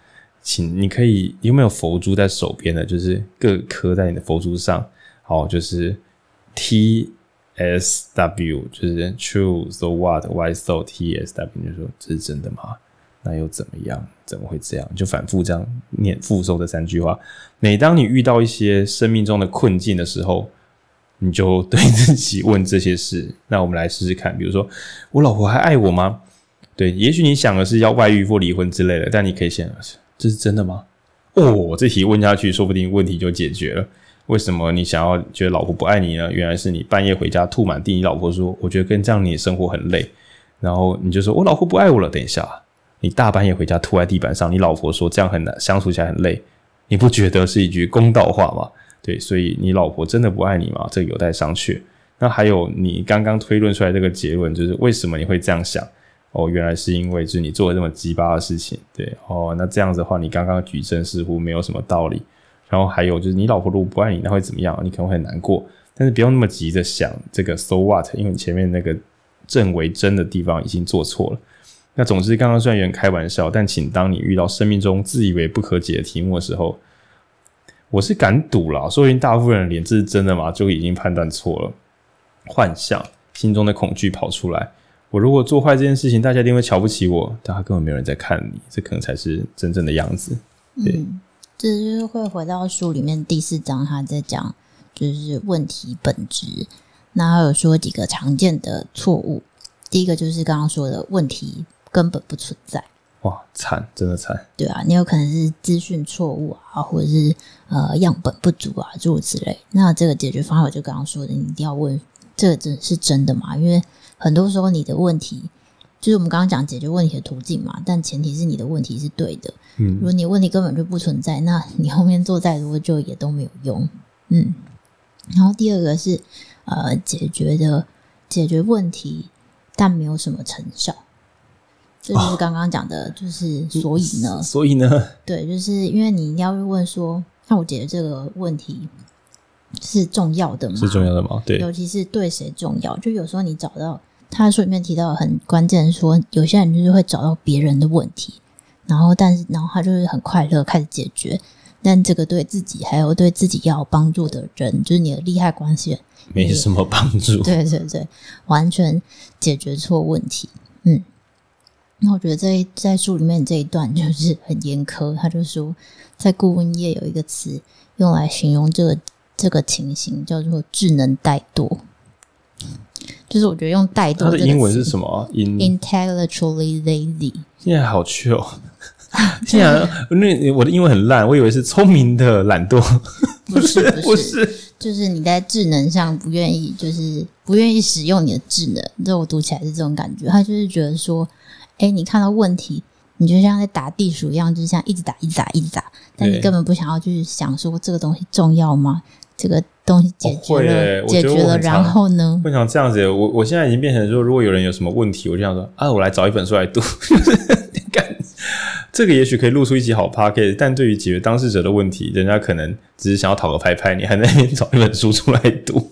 请，你可以有没有佛珠在手边的？就是各刻在你的佛珠上，好，就是 T S W，就是 True So What Why So T S W，你就说这是真的吗？那又怎么样？怎么会这样？就反复这样念复诵这三句话。每当你遇到一些生命中的困境的时候，你就对自己问这些事。那我们来试试看，比如说，我老婆还爱我吗？对，也许你想的是要外遇或离婚之类的，但你可以先。这是真的吗？哦，这题问下去，说不定问题就解决了。为什么你想要觉得老婆不爱你呢？原来是你半夜回家吐满地，你老婆说：“我觉得跟这样你生活很累。”然后你就说：“我老婆不爱我了。”等一下，你大半夜回家吐在地板上，你老婆说这样很难相处起来很累，你不觉得是一句公道话吗？对，所以你老婆真的不爱你吗？这个有待商榷。那还有你刚刚推论出来这个结论，就是为什么你会这样想？哦，原来是因为就是你做了这么鸡巴的事情，对哦，那这样子的话，你刚刚举证似乎没有什么道理。然后还有就是，你老婆如果不爱你，那会怎么样？你可能会很难过，但是不用那么急着想这个 so what，因为你前面那个证为真的地方已经做错了。那总之，刚刚虽然有点开玩笑，但请当你遇到生命中自以为不可解的题目的时候，我是敢赌了，说不定大部分人连这是真的吗？就已经判断错了，幻象，心中的恐惧跑出来。我如果做坏这件事情，大家一定会瞧不起我，但他根本没有人在看你，这可能才是真正的样子。对，嗯，这就是会回到书里面第四章，他在讲就是问题本质。那还有说几个常见的错误，第一个就是刚刚说的问题根本不存在。哇，惨，真的惨。对啊，你有可能是资讯错误啊，或者是呃样本不足啊，诸如此类。那这个解决方法就刚刚说的，你一定要问，这个真是真的吗？因为很多时候，你的问题就是我们刚刚讲解决问题的途径嘛，但前提是你的问题是对的。嗯，如果你问题根本就不存在，那你后面做再多就也都没有用。嗯，然后第二个是呃，解决的解决问题，但没有什么成效，这就是刚刚讲的，就是所以呢，所以呢，对，就是因为你要问说，那我解决这个问题。是重要的吗？是重要的吗？对，尤其是对谁重要？就有时候你找到他书里面提到很关键，说有些人就是会找到别人的问题，然后但是然后他就是很快乐开始解决，但这个对自己还有对自己要有帮助的人，就是你的利害关系人，没什么帮助。对对对，完全解决错问题。嗯，那我觉得在在书里面这一段就是很严苛，他就说在顾问业有一个词用来形容这个。这个情形叫做智能怠惰，就是我觉得用怠惰，它的英文是什么？intellectually lazy。现在好趣哦！现在那我的英文很烂，我以为是聪明的懒惰，不是 不是，就是你在智能上不愿意，就是不愿意使用你的智能。这我读起来是这种感觉，他就是觉得说，哎，你看到问题，你就像在打地鼠一样，就是像一直打、一直打、一直打，但你根本不想要去想说这个东西重要吗？这个东西解决了，哦、解决了，然后呢？为什么这样子？我我现在已经变成说，如果有人有什么问题，我就想说啊，我来找一本书来读。这个也许可以录出一集好 podcast，但对于解决当事者的问题，人家可能只是想要讨个拍拍，你还在那边找一本书出来读。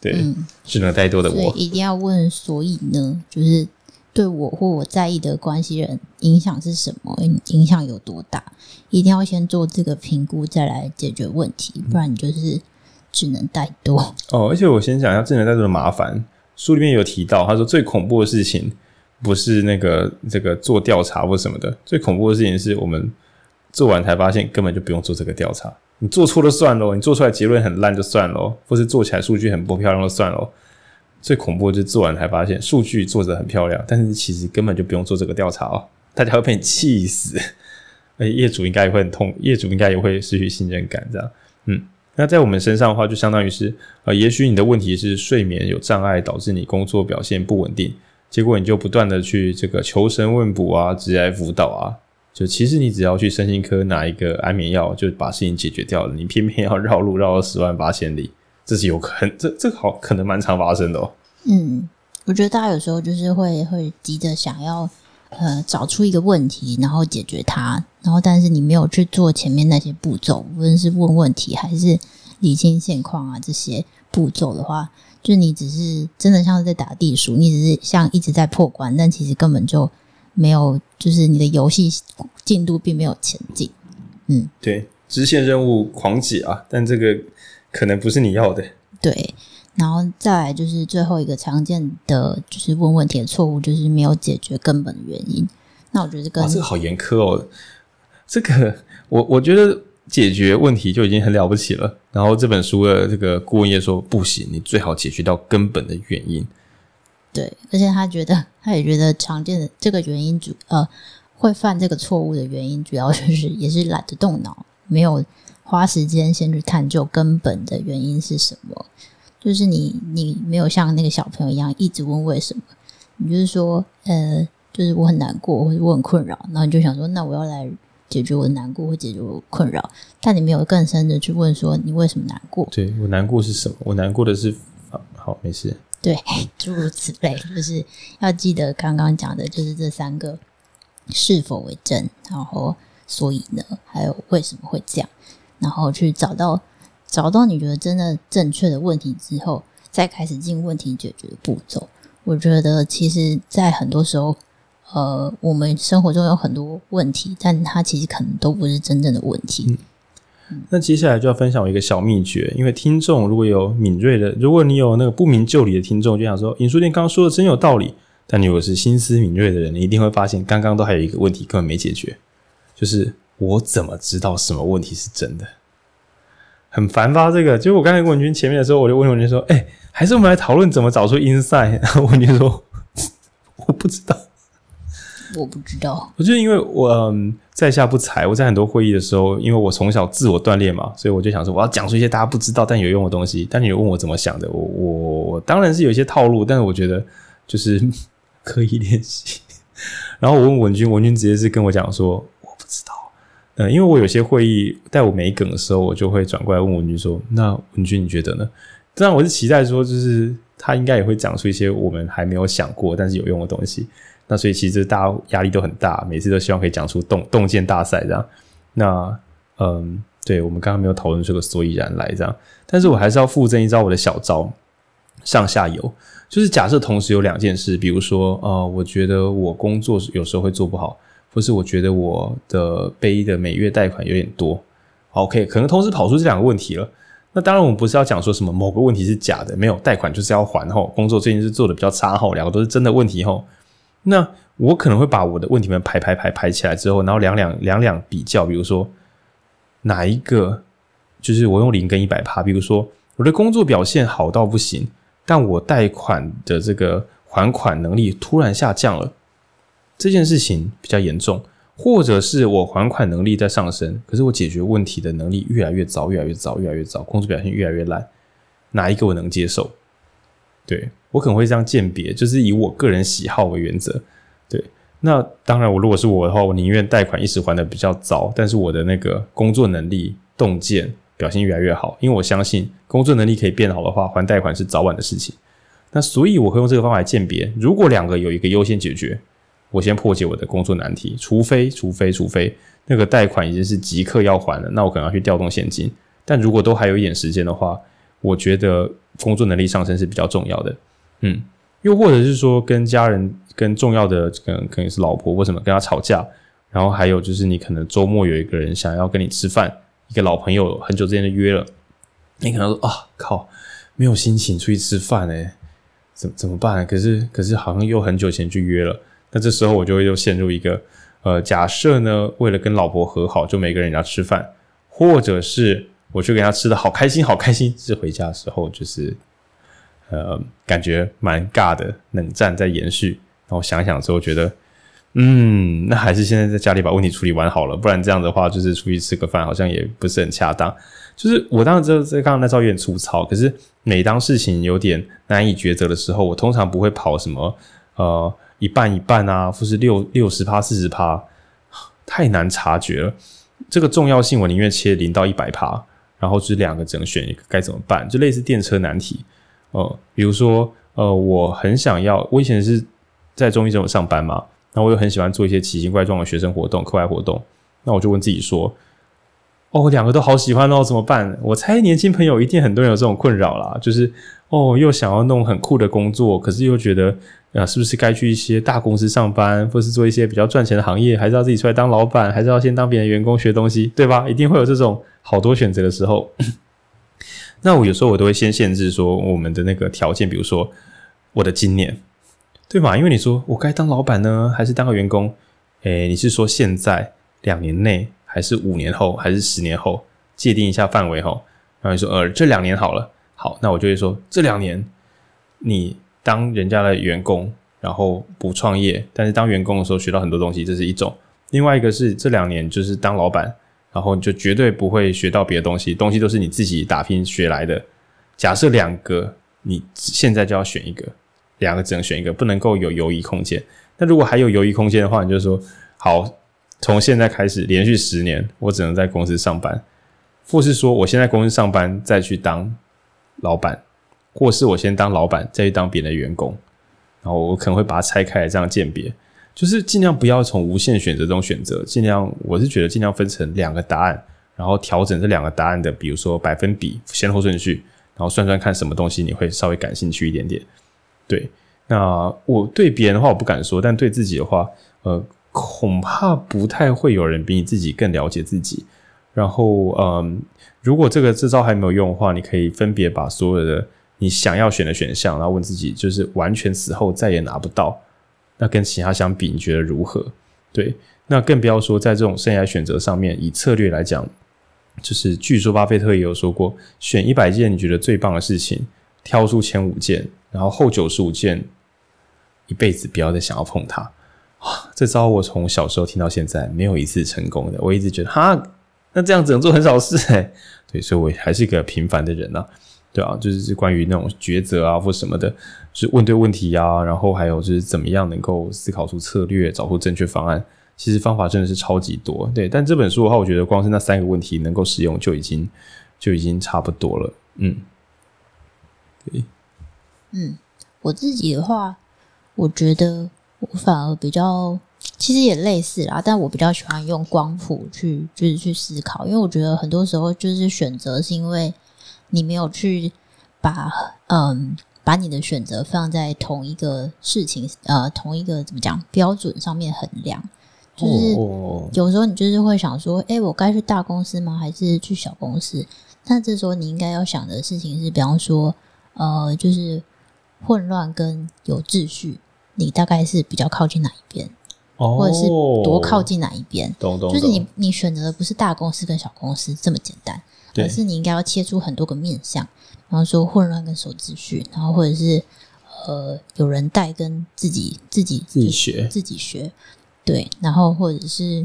对，智能怠惰的我，一定要问，所以呢，就是对我或我在意的关系人影响是什么，影响有多大，一定要先做这个评估，再来解决问题，不然你就是只能怠惰。哦，而且我先讲一下智能怠惰的麻烦。书里面有提到，他说最恐怖的事情不是那个这个做调查或什么的，最恐怖的事情是我们做完才发现根本就不用做这个调查，你做错了算喽，你做出来结论很烂就算喽，或是做起来数据很不漂亮就算喽。最恐怖的就是做完才发现数据做得很漂亮，但是其实根本就不用做这个调查哦，大家会被你气死，而业主应该也会很痛，业主应该也会失去信任感，这样，嗯，那在我们身上的话，就相当于是，呃，也许你的问题是睡眠有障碍，导致你工作表现不稳定，结果你就不断的去这个求神问卜啊，职业辅导啊，就其实你只要去身心科拿一个安眠药，就把事情解决掉了，你偏偏要绕路绕了十万八千里。这是有可能，这这个好可能蛮常发生的哦。嗯，我觉得大家有时候就是会会急着想要呃找出一个问题，然后解决它，然后但是你没有去做前面那些步骤，无论是问问题还是理清现况啊这些步骤的话，就你只是真的像是在打地鼠，你只是像一直在破关，但其实根本就没有，就是你的游戏进度并没有前进。嗯，对，支线任务狂解啊，但这个。可能不是你要的，对，然后再来就是最后一个常见的就是问问题的错误，就是没有解决根本的原因。那我觉得跟这个好严苛哦，这个我 我觉得解决问题就已经很了不起了。然后这本书的这个顾问也说不行，你最好解决到根本的原因。对，而且他觉得他也觉得常见的这个原因主呃会犯这个错误的原因，主要就是也是懒得动脑，没有。花时间先去探究根本的原因是什么，就是你你没有像那个小朋友一样一直问为什么，你就是说呃，就是我很难过或者我很困扰，然后你就想说那我要来解决我的难过或解决我的困扰，但你没有更深的去问说你为什么难过？对，我难过是什么？我难过的是啊，好，没事。对，诸如此类，就是要记得刚刚讲的，就是这三个是否为真，然后所以呢，还有为什么会这样。然后去找到找到你觉得真的正确的问题之后，再开始进问题解决的步骤。我觉得其实，在很多时候，呃，我们生活中有很多问题，但它其实可能都不是真正的问题。嗯嗯、那接下来就要分享我一个小秘诀，因为听众如果有敏锐的，如果你有那个不明就里的听众，就想说尹书店刚刚说的真有道理。但你如果是心思敏锐的人，你一定会发现刚刚都还有一个问题根本没解决，就是。我怎么知道什么问题是真的？很烦吧？这个，就我刚才文君前面的时候，我就问文君说：“哎、欸，还是我们来讨论怎么找出 insight？” 然后文君说：“ 我不知道，我不知道。”我觉得因为我、嗯、在下不才，我在很多会议的时候，因为我从小自我锻炼嘛，所以我就想说，我要讲出一些大家不知道但有用的东西。但你问我怎么想的，我我我当然是有一些套路，但是我觉得就是 可以练习。然后我问文君，文君直接是跟我讲说：“我不知道。”呃，因为我有些会议带我没梗的时候，我就会转过来问文君说：“那文君你觉得呢？”这样我是期待说，就是他应该也会讲出一些我们还没有想过但是有用的东西。那所以其实大家压力都很大，每次都希望可以讲出洞洞见大赛这样。那嗯，对，我们刚刚没有讨论出个所以然来这样，但是我还是要附赠一招我的小招，上下游就是假设同时有两件事，比如说呃，我觉得我工作有时候会做不好。不是，我觉得我的背的每月贷款有点多。OK，可能同时跑出这两个问题了。那当然，我们不是要讲说什么某个问题是假的，没有贷款就是要还吼。工作最近是做的比较差吼，两个都是真的问题吼。那我可能会把我的问题们排排排排起来之后，然后两两两两比较，比如说哪一个就是我用零跟一百趴，比如说我的工作表现好到不行，但我贷款的这个还款能力突然下降了。这件事情比较严重，或者是我还款能力在上升，可是我解决问题的能力越来越糟，越来越糟，越来越糟，工作表现越来越烂，哪一个我能接受？对，我可能会这样鉴别，就是以我个人喜好为原则。对，那当然，我如果是我的话，我宁愿贷款一时还的比较糟，但是我的那个工作能力洞见表现越来越好，因为我相信工作能力可以变好的话，还贷款是早晚的事情。那所以我会用这个方法来鉴别，如果两个有一个优先解决。我先破解我的工作难题，除非除非除非那个贷款已经是即刻要还了，那我可能要去调动现金。但如果都还有一点时间的话，我觉得工作能力上升是比较重要的。嗯，又或者是说跟家人、跟重要的可能可能是老婆或什么跟他吵架，然后还有就是你可能周末有一个人想要跟你吃饭，一个老朋友很久之前就约了，你可能说啊靠，没有心情出去吃饭哎，怎怎么办？可是可是好像又很久前就约了，那这时候我就又陷入一个呃，假设呢，为了跟老婆和好，就没跟人家吃饭，或者是我去给他吃的好开心好开心，是回家的时候就是。呃，感觉蛮尬的，冷战在延续。然后想想之后，觉得，嗯，那还是现在在家里把问题处理完好了，不然这样的话，就是出去吃个饭，好像也不是很恰当。就是我当时这这刚刚那招有点粗糙，可是每当事情有点难以抉择的时候，我通常不会跑什么呃一半一半啊，或是六六十趴四十趴，太难察觉了。这个重要性，我宁愿切零到一百趴，然后就是两个只能选一个，该怎么办？就类似电车难题。呃，比如说，呃，我很想要，我以前是在中医这种上班嘛，那我又很喜欢做一些奇形怪状的学生活动、课外活动，那我就问自己说，哦，两个都好喜欢哦，怎么办？我猜年轻朋友一定很多人有这种困扰啦，就是哦，又想要弄很酷的工作，可是又觉得，啊，是不是该去一些大公司上班，或是做一些比较赚钱的行业，还是要自己出来当老板，还是要先当别人员工学东西，对吧？一定会有这种好多选择的时候。那我有时候我都会先限制说我们的那个条件，比如说我的经验，对吗？因为你说我该当老板呢，还是当个员工？诶，你是说现在两年内，还是五年后，还是十年后？界定一下范围吼。然后你说呃，这两年好了，好，那我就会说这两年你当人家的员工，然后不创业，但是当员工的时候学到很多东西，这是一种。另外一个是这两年就是当老板。然后你就绝对不会学到别的东西，东西都是你自己打拼学来的。假设两个，你现在就要选一个，两个只能选一个，不能够有犹豫空间。那如果还有犹豫空间的话，你就说好，从现在开始连续十年，我只能在公司上班，或是说我先在公司上班，再去当老板，或是我先当老板，再去当别人的员工。然后我可能会把它拆开来这样鉴别。就是尽量不要从无限选择中选择，尽量我是觉得尽量分成两个答案，然后调整这两个答案的，比如说百分比、先后顺序，然后算算看什么东西你会稍微感兴趣一点点。对，那我对别人的话我不敢说，但对自己的话，呃，恐怕不太会有人比你自己更了解自己。然后，嗯，如果这个这招还没有用的话，你可以分别把所有的你想要选的选项，然后问自己，就是完全死后再也拿不到。那跟其他相比，你觉得如何？对，那更不要说在这种生涯选择上面，以策略来讲，就是据说巴菲特也有说过，选一百件你觉得最棒的事情，挑出前五件，然后后九十五件，一辈子不要再想要碰它。啊，这招我从小时候听到现在，没有一次成功的。我一直觉得，哈，那这样只能做很少事诶。对，所以我还是一个平凡的人呐。对啊，就是关于那种抉择啊或什么的，就是问对问题啊，然后还有就是怎么样能够思考出策略，找出正确方案。其实方法真的是超级多，对。但这本书的话，我觉得光是那三个问题能够使用就已经就已经差不多了。嗯，对，嗯，我自己的话，我觉得我反而比较其实也类似啦，但我比较喜欢用光谱去就是去思考，因为我觉得很多时候就是选择是因为。你没有去把嗯把你的选择放在同一个事情呃同一个怎么讲标准上面衡量，就是有时候你就是会想说，哎，我该去大公司吗？还是去小公司？那这时候你应该要想的事情是，比方说呃，就是混乱跟有秩序，你大概是比较靠近哪一边？哦，或者是多靠近哪一边？懂懂。就是你你选择的不是大公司跟小公司这么简单。而是你应该要切出很多个面向，然后说混乱跟守秩序，然后或者是呃有人带跟自己自己自己学自己学，对，然后或者是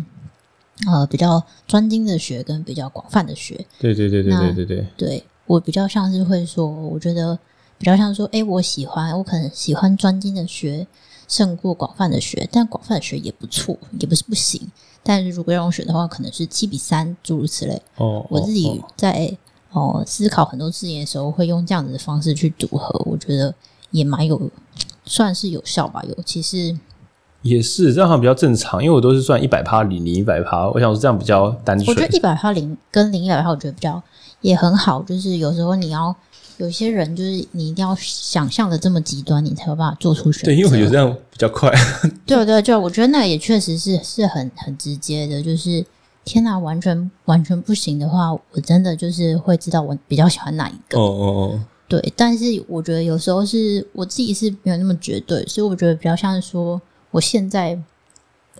呃比较专精的学跟比较广泛的学，对对对对对对对，对我比较像是会说，我觉得比较像说，哎，我喜欢我可能喜欢专精的学胜过广泛的学，但广泛的学也不错，也不是不行。但是如果让我选的话，可能是七比三，诸如此类。哦，我自己在哦，哦思考很多事情的时候，会用这样子的方式去组合，我觉得也蛮有，算是有效吧。尤其是也是这样，好像比较正常，因为我都是算一百趴零零一百趴，我想说这样比较单纯。我觉得一百趴零跟零一百趴，我觉得比较也很好。就是有时候你要有些人就是你一定要想象的这么极端，你才有办法做出选择。对，因为我觉得这样比较快。对 对，对我觉得那个也确实是是很很直接的，就是天哪，完全完全不行的话，我真的就是会知道我比较喜欢哪一个。哦哦哦。对，但是我觉得有时候是我自己是没有那么绝对，所以我觉得比较像是说，我现在，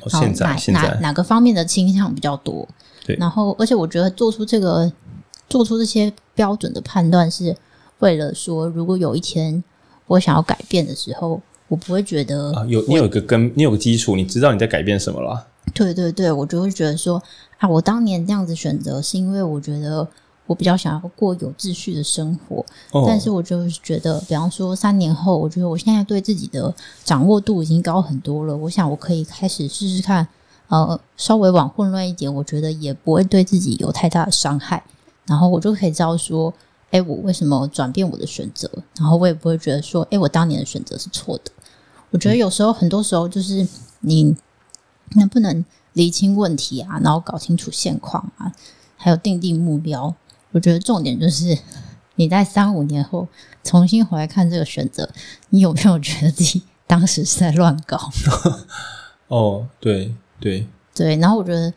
哦、现在哪哪哪个方面的倾向比较多？对，然后而且我觉得做出这个做出这些标准的判断，是为了说，如果有一天我想要改变的时候，我不会觉得啊，有你有一个根，你有个基础，你知道你在改变什么了？对对对，我就会觉得说啊，我当年这样子选择，是因为我觉得。我比较想要过有秩序的生活，哦、但是我就是觉得，比方说三年后，我觉得我现在对自己的掌握度已经高很多了。我想我可以开始试试看，呃，稍微往混乱一点，我觉得也不会对自己有太大的伤害。然后我就可以知道说，哎，我为什么转变我的选择？然后我也不会觉得说，哎，我当年的选择是错的。我觉得有时候，很多时候就是你能不能理清问题啊，然后搞清楚现况啊，还有定定目标。我觉得重点就是 你在三五年后重新回来看这个选择，你有没有觉得自己当时是在乱搞？哦，对对对，然后我觉得，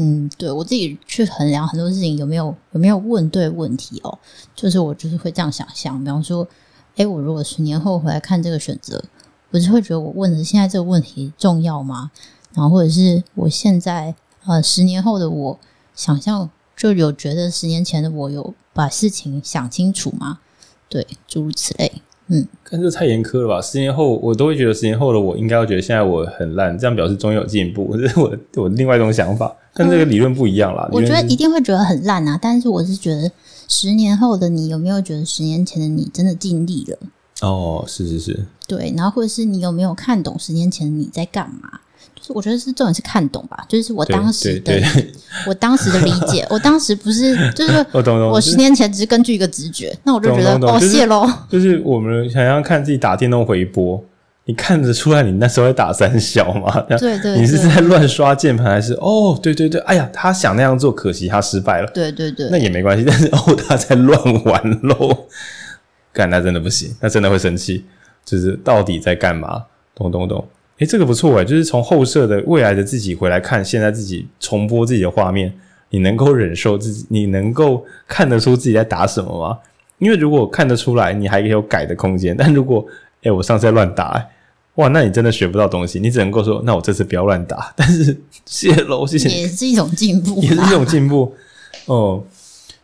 嗯，对我自己去衡量很多事情有没有有没有问对问题哦，就是我就是会这样想象，比方说，哎，我如果十年后回来看这个选择，我是会觉得我问的现在这个问题重要吗？然后或者是我现在呃十年后的我想象。就有觉得十年前的我有把事情想清楚吗？对，诸如此类。嗯，但这太严苛了吧？十年后我都会觉得十年后的我应该要觉得现在我很烂，这样表示终有进步。这是我我另外一种想法，但这个理论不一样啦。嗯、我觉得一定会觉得很烂啊！但是我是觉得十年后的你有没有觉得十年前的你真的尽力了？哦，是是是。对，然后或者是你有没有看懂十年前的你在干嘛？就是我觉得是重点是看懂吧，就是我当时的 我当时的理解，我当时不是就是 我懂懂，我十年前只是根据一个直觉，那我就觉得哦谢喽，就是我们想要看自己打电动回播，你看得出来你那时候在打三小吗？对对，你是在乱刷键盘还是哦对对对，哎呀他想那样做，可惜他失败了，对对对，那也没关系，但是哦他在乱玩喽，干那真的不行，那真的会生气，就是到底在干嘛？懂懂懂。诶，这个不错诶，就是从后设的未来的自己回来看，现在自己重播自己的画面，你能够忍受自己，你能够看得出自己在打什么吗？因为如果看得出来，你还有改的空间。但如果，诶，我上次在乱打，哇，那你真的学不到东西。你只能够说，那我这次不要乱打。但是谢喽，谢谢。也是一种进步，也是一种进步。哦，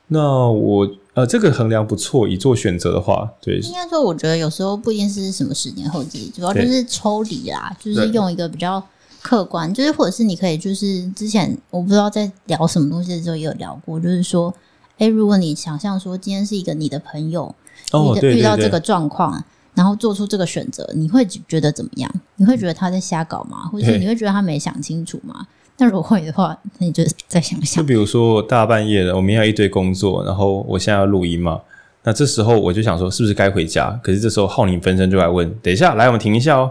那我。呃，这个衡量不错，以做选择的话，对。应该说，我觉得有时候不一定是什么十年后自己，主要就是抽离啦，就是用一个比较客观，就是或者是你可以，就是之前我不知道在聊什么东西的时候也有聊过，就是说，诶，如果你想象说今天是一个你的朋友，哦，你的遇到这个状况，然后做出这个选择，你会觉得怎么样？你会觉得他在瞎搞吗？或者是你会觉得他没想清楚吗？那如果会的话，那你就再想想。就比如说大半夜的，我明天要一堆工作，然后我现在要录音嘛，那这时候我就想说，是不是该回家？可是这时候浩宁分身就来问：等一下，来，我们停一下哦。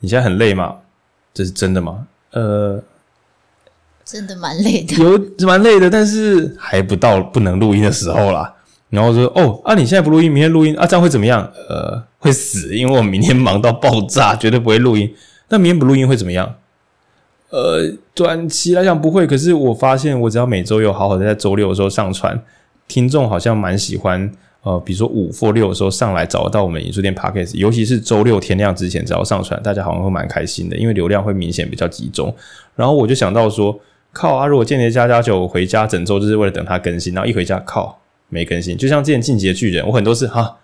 你现在很累吗？这是真的吗？呃，真的蛮累的，有蛮累的，但是还不到不能录音的时候啦。然后说：哦，啊，你现在不录音，明天录音啊？这样会怎么样？呃，会死，因为我明天忙到爆炸，绝对不会录音。那明天不录音会怎么样？呃，短期来讲不会，可是我发现，我只要每周有好好的在周六的时候上传，听众好像蛮喜欢。呃，比如说五或六的时候上来找到我们影书店 Podcast，尤其是周六天亮之前只要上传，大家好像会蛮开心的，因为流量会明显比较集中。然后我就想到说，靠啊！如果间谍家家酒回家整周就是为了等它更新，然后一回家靠没更新，就像之前进击的巨人，我很多次哈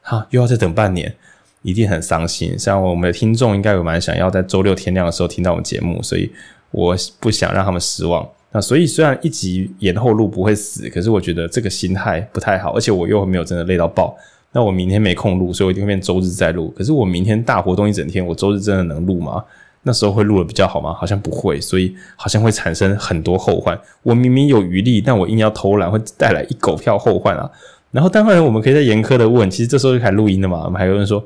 哈又要再等半年。一定很伤心，像我们的听众应该有蛮想要在周六天亮的时候听到我们节目，所以我不想让他们失望。那所以虽然一集延后录不会死，可是我觉得这个心态不太好，而且我又没有真的累到爆。那我明天没空录，所以我一定会变周日再录。可是我明天大活动一整天，我周日真的能录吗？那时候会录的比较好吗？好像不会，所以好像会产生很多后患。我明明有余力，但我硬要偷懒，会带来一狗票后患啊。然后当然我们可以再严苛的问，其实这时候就开始录音了嘛。我们还有人说。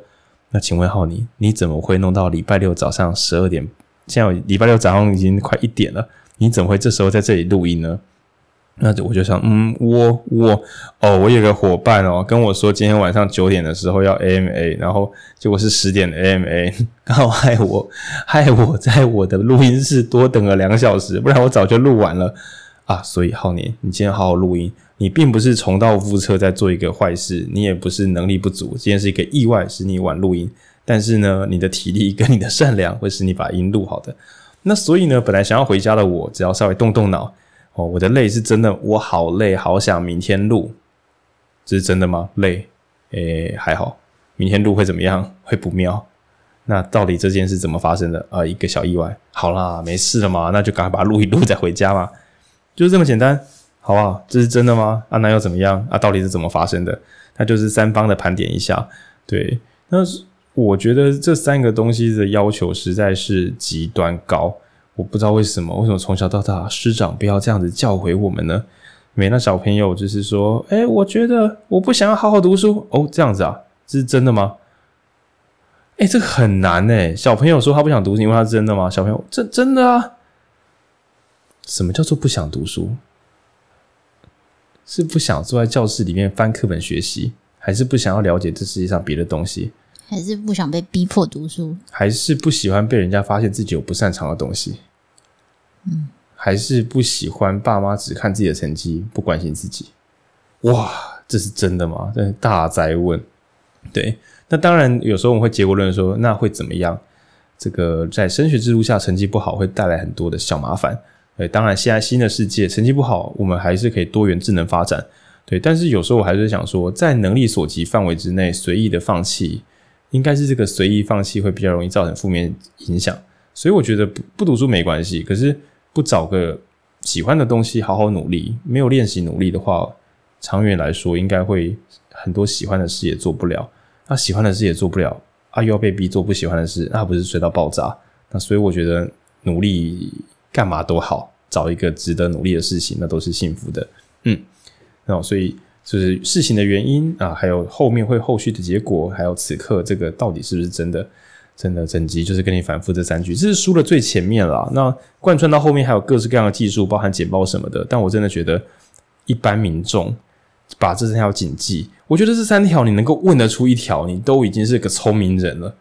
那请问浩尼，你怎么会弄到礼拜六早上十二点？现在礼拜六早上已经快一点了，你怎么会这时候在这里录音呢？那我就想，嗯，我我哦，我有个伙伴哦，跟我说今天晚上九点的时候要 AMA，然后结果是十点的 AMA，刚好害我害我在我的录音室多等了两小时，不然我早就录完了啊。所以浩年，你今天好好录音，你并不是重蹈覆辙在做一个坏事，你也不是能力不足，今天是一个意外使你晚录音，但是呢，你的体力跟你的善良会使你把音录好的。那所以呢，本来想要回家的我，只要稍微动动脑。哦，我的累是真的，我好累，好想明天录，这是真的吗？累，诶，还好，明天录会怎么样？会不妙？那到底这件事怎么发生的？啊、一个小意外。好啦，没事了嘛，那就赶快把它录一录 再回家嘛，就是这么简单，好不好？这是真的吗？啊，那又怎么样？啊，到底是怎么发生的？那就是三方的盘点一下。对，那我觉得这三个东西的要求实在是极端高。我不知道为什么，为什么从小到大师长不要这样子教诲我们呢？没，那小朋友就是说，哎，我觉得我不想要好好读书哦，这样子啊，这是真的吗？哎，这个很难哎。小朋友说他不想读书，因为他真的吗？小朋友，这真的啊？什么叫做不想读书？是不想坐在教室里面翻课本学习，还是不想要了解这世界上别的东西？还是不想被逼迫读书，还是不喜欢被人家发现自己有不擅长的东西，嗯，还是不喜欢爸妈只看自己的成绩，不关心自己。哇，这是真的吗？这是大灾问。对，那当然有时候我们会结果论说，那会怎么样？这个在升学制度下成绩不好会带来很多的小麻烦。对，当然现在新的世界成绩不好，我们还是可以多元智能发展。对，但是有时候我还是想说，在能力所及范围之内，随意的放弃。应该是这个随意放弃会比较容易造成负面影响，所以我觉得不不读书没关系，可是不找个喜欢的东西好好努力，没有练习努力的话，长远来说应该会很多喜欢的事也做不了。那喜欢的事也做不了，啊又要被逼做不喜欢的事，那不是睡到爆炸？那所以我觉得努力干嘛都好，找一个值得努力的事情，那都是幸福的。嗯，那所以。就是事情的原因啊，还有后面会后续的结果，还有此刻这个到底是不是真的？真的整集就是跟你反复这三句，这是书的最前面了。那贯穿到后面还有各式各样的技术，包含简报什么的。但我真的觉得，一般民众把这三条谨记，我觉得这三条你能够问得出一条，你都已经是个聪明人了。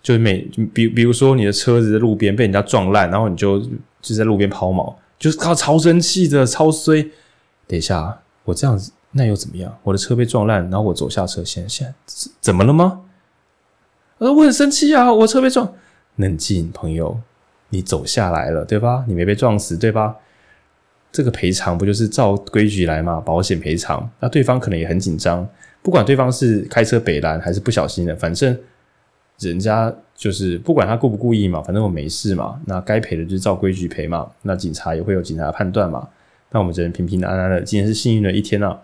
就是每比比如说你的车子在路边被人家撞烂，然后你就就在路边抛锚，就是靠超生气的超衰。等一下。我这样子，那又怎么样？我的车被撞烂，然后我走下车，现在现怎么了吗？呃，我很生气啊，我车被撞。冷静，朋友，你走下来了，对吧？你没被撞死，对吧？这个赔偿不就是照规矩来吗？保险赔偿。那对方可能也很紧张，不管对方是开车北烂还是不小心的，反正人家就是不管他故不故意嘛，反正我没事嘛。那该赔的就是照规矩赔嘛。那警察也会有警察判断嘛。那我们只能平平安安的，今天是幸运的一天啊。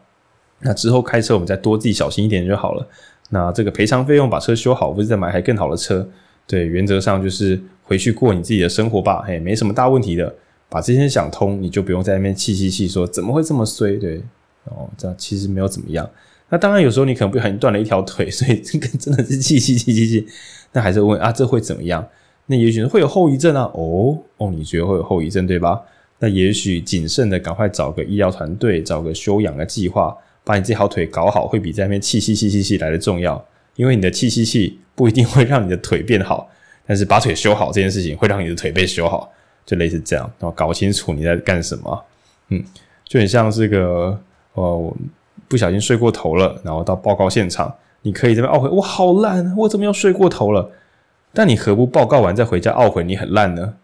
那之后开车我们再多自己小心一点就好了。那这个赔偿费用把车修好，不是再买台更好的车？对，原则上就是回去过你自己的生活吧，嘿，没什么大问题的。把这些想通，你就不用在那边气气气说怎么会这么衰？对，哦，这样其实没有怎么样。那当然有时候你可能不小心断了一条腿，所以这个真的是气气气气气。那还是问啊，这会怎么样？那也许会有后遗症啊。哦哦，你觉得会有后遗症对吧？那也许谨慎的赶快找个医疗团队，找个休养的计划，把你这条腿搞好，会比在那边气气气气气来的重要。因为你的气气气不一定会让你的腿变好，但是把腿修好这件事情会让你的腿被修好，就类似这样。然后搞清楚你在干什么，嗯，就很像这个哦，不小心睡过头了，然后到报告现场，你可以这边懊悔，我好烂，我怎么又睡过头了？但你何不报告完再回家懊悔你很烂呢？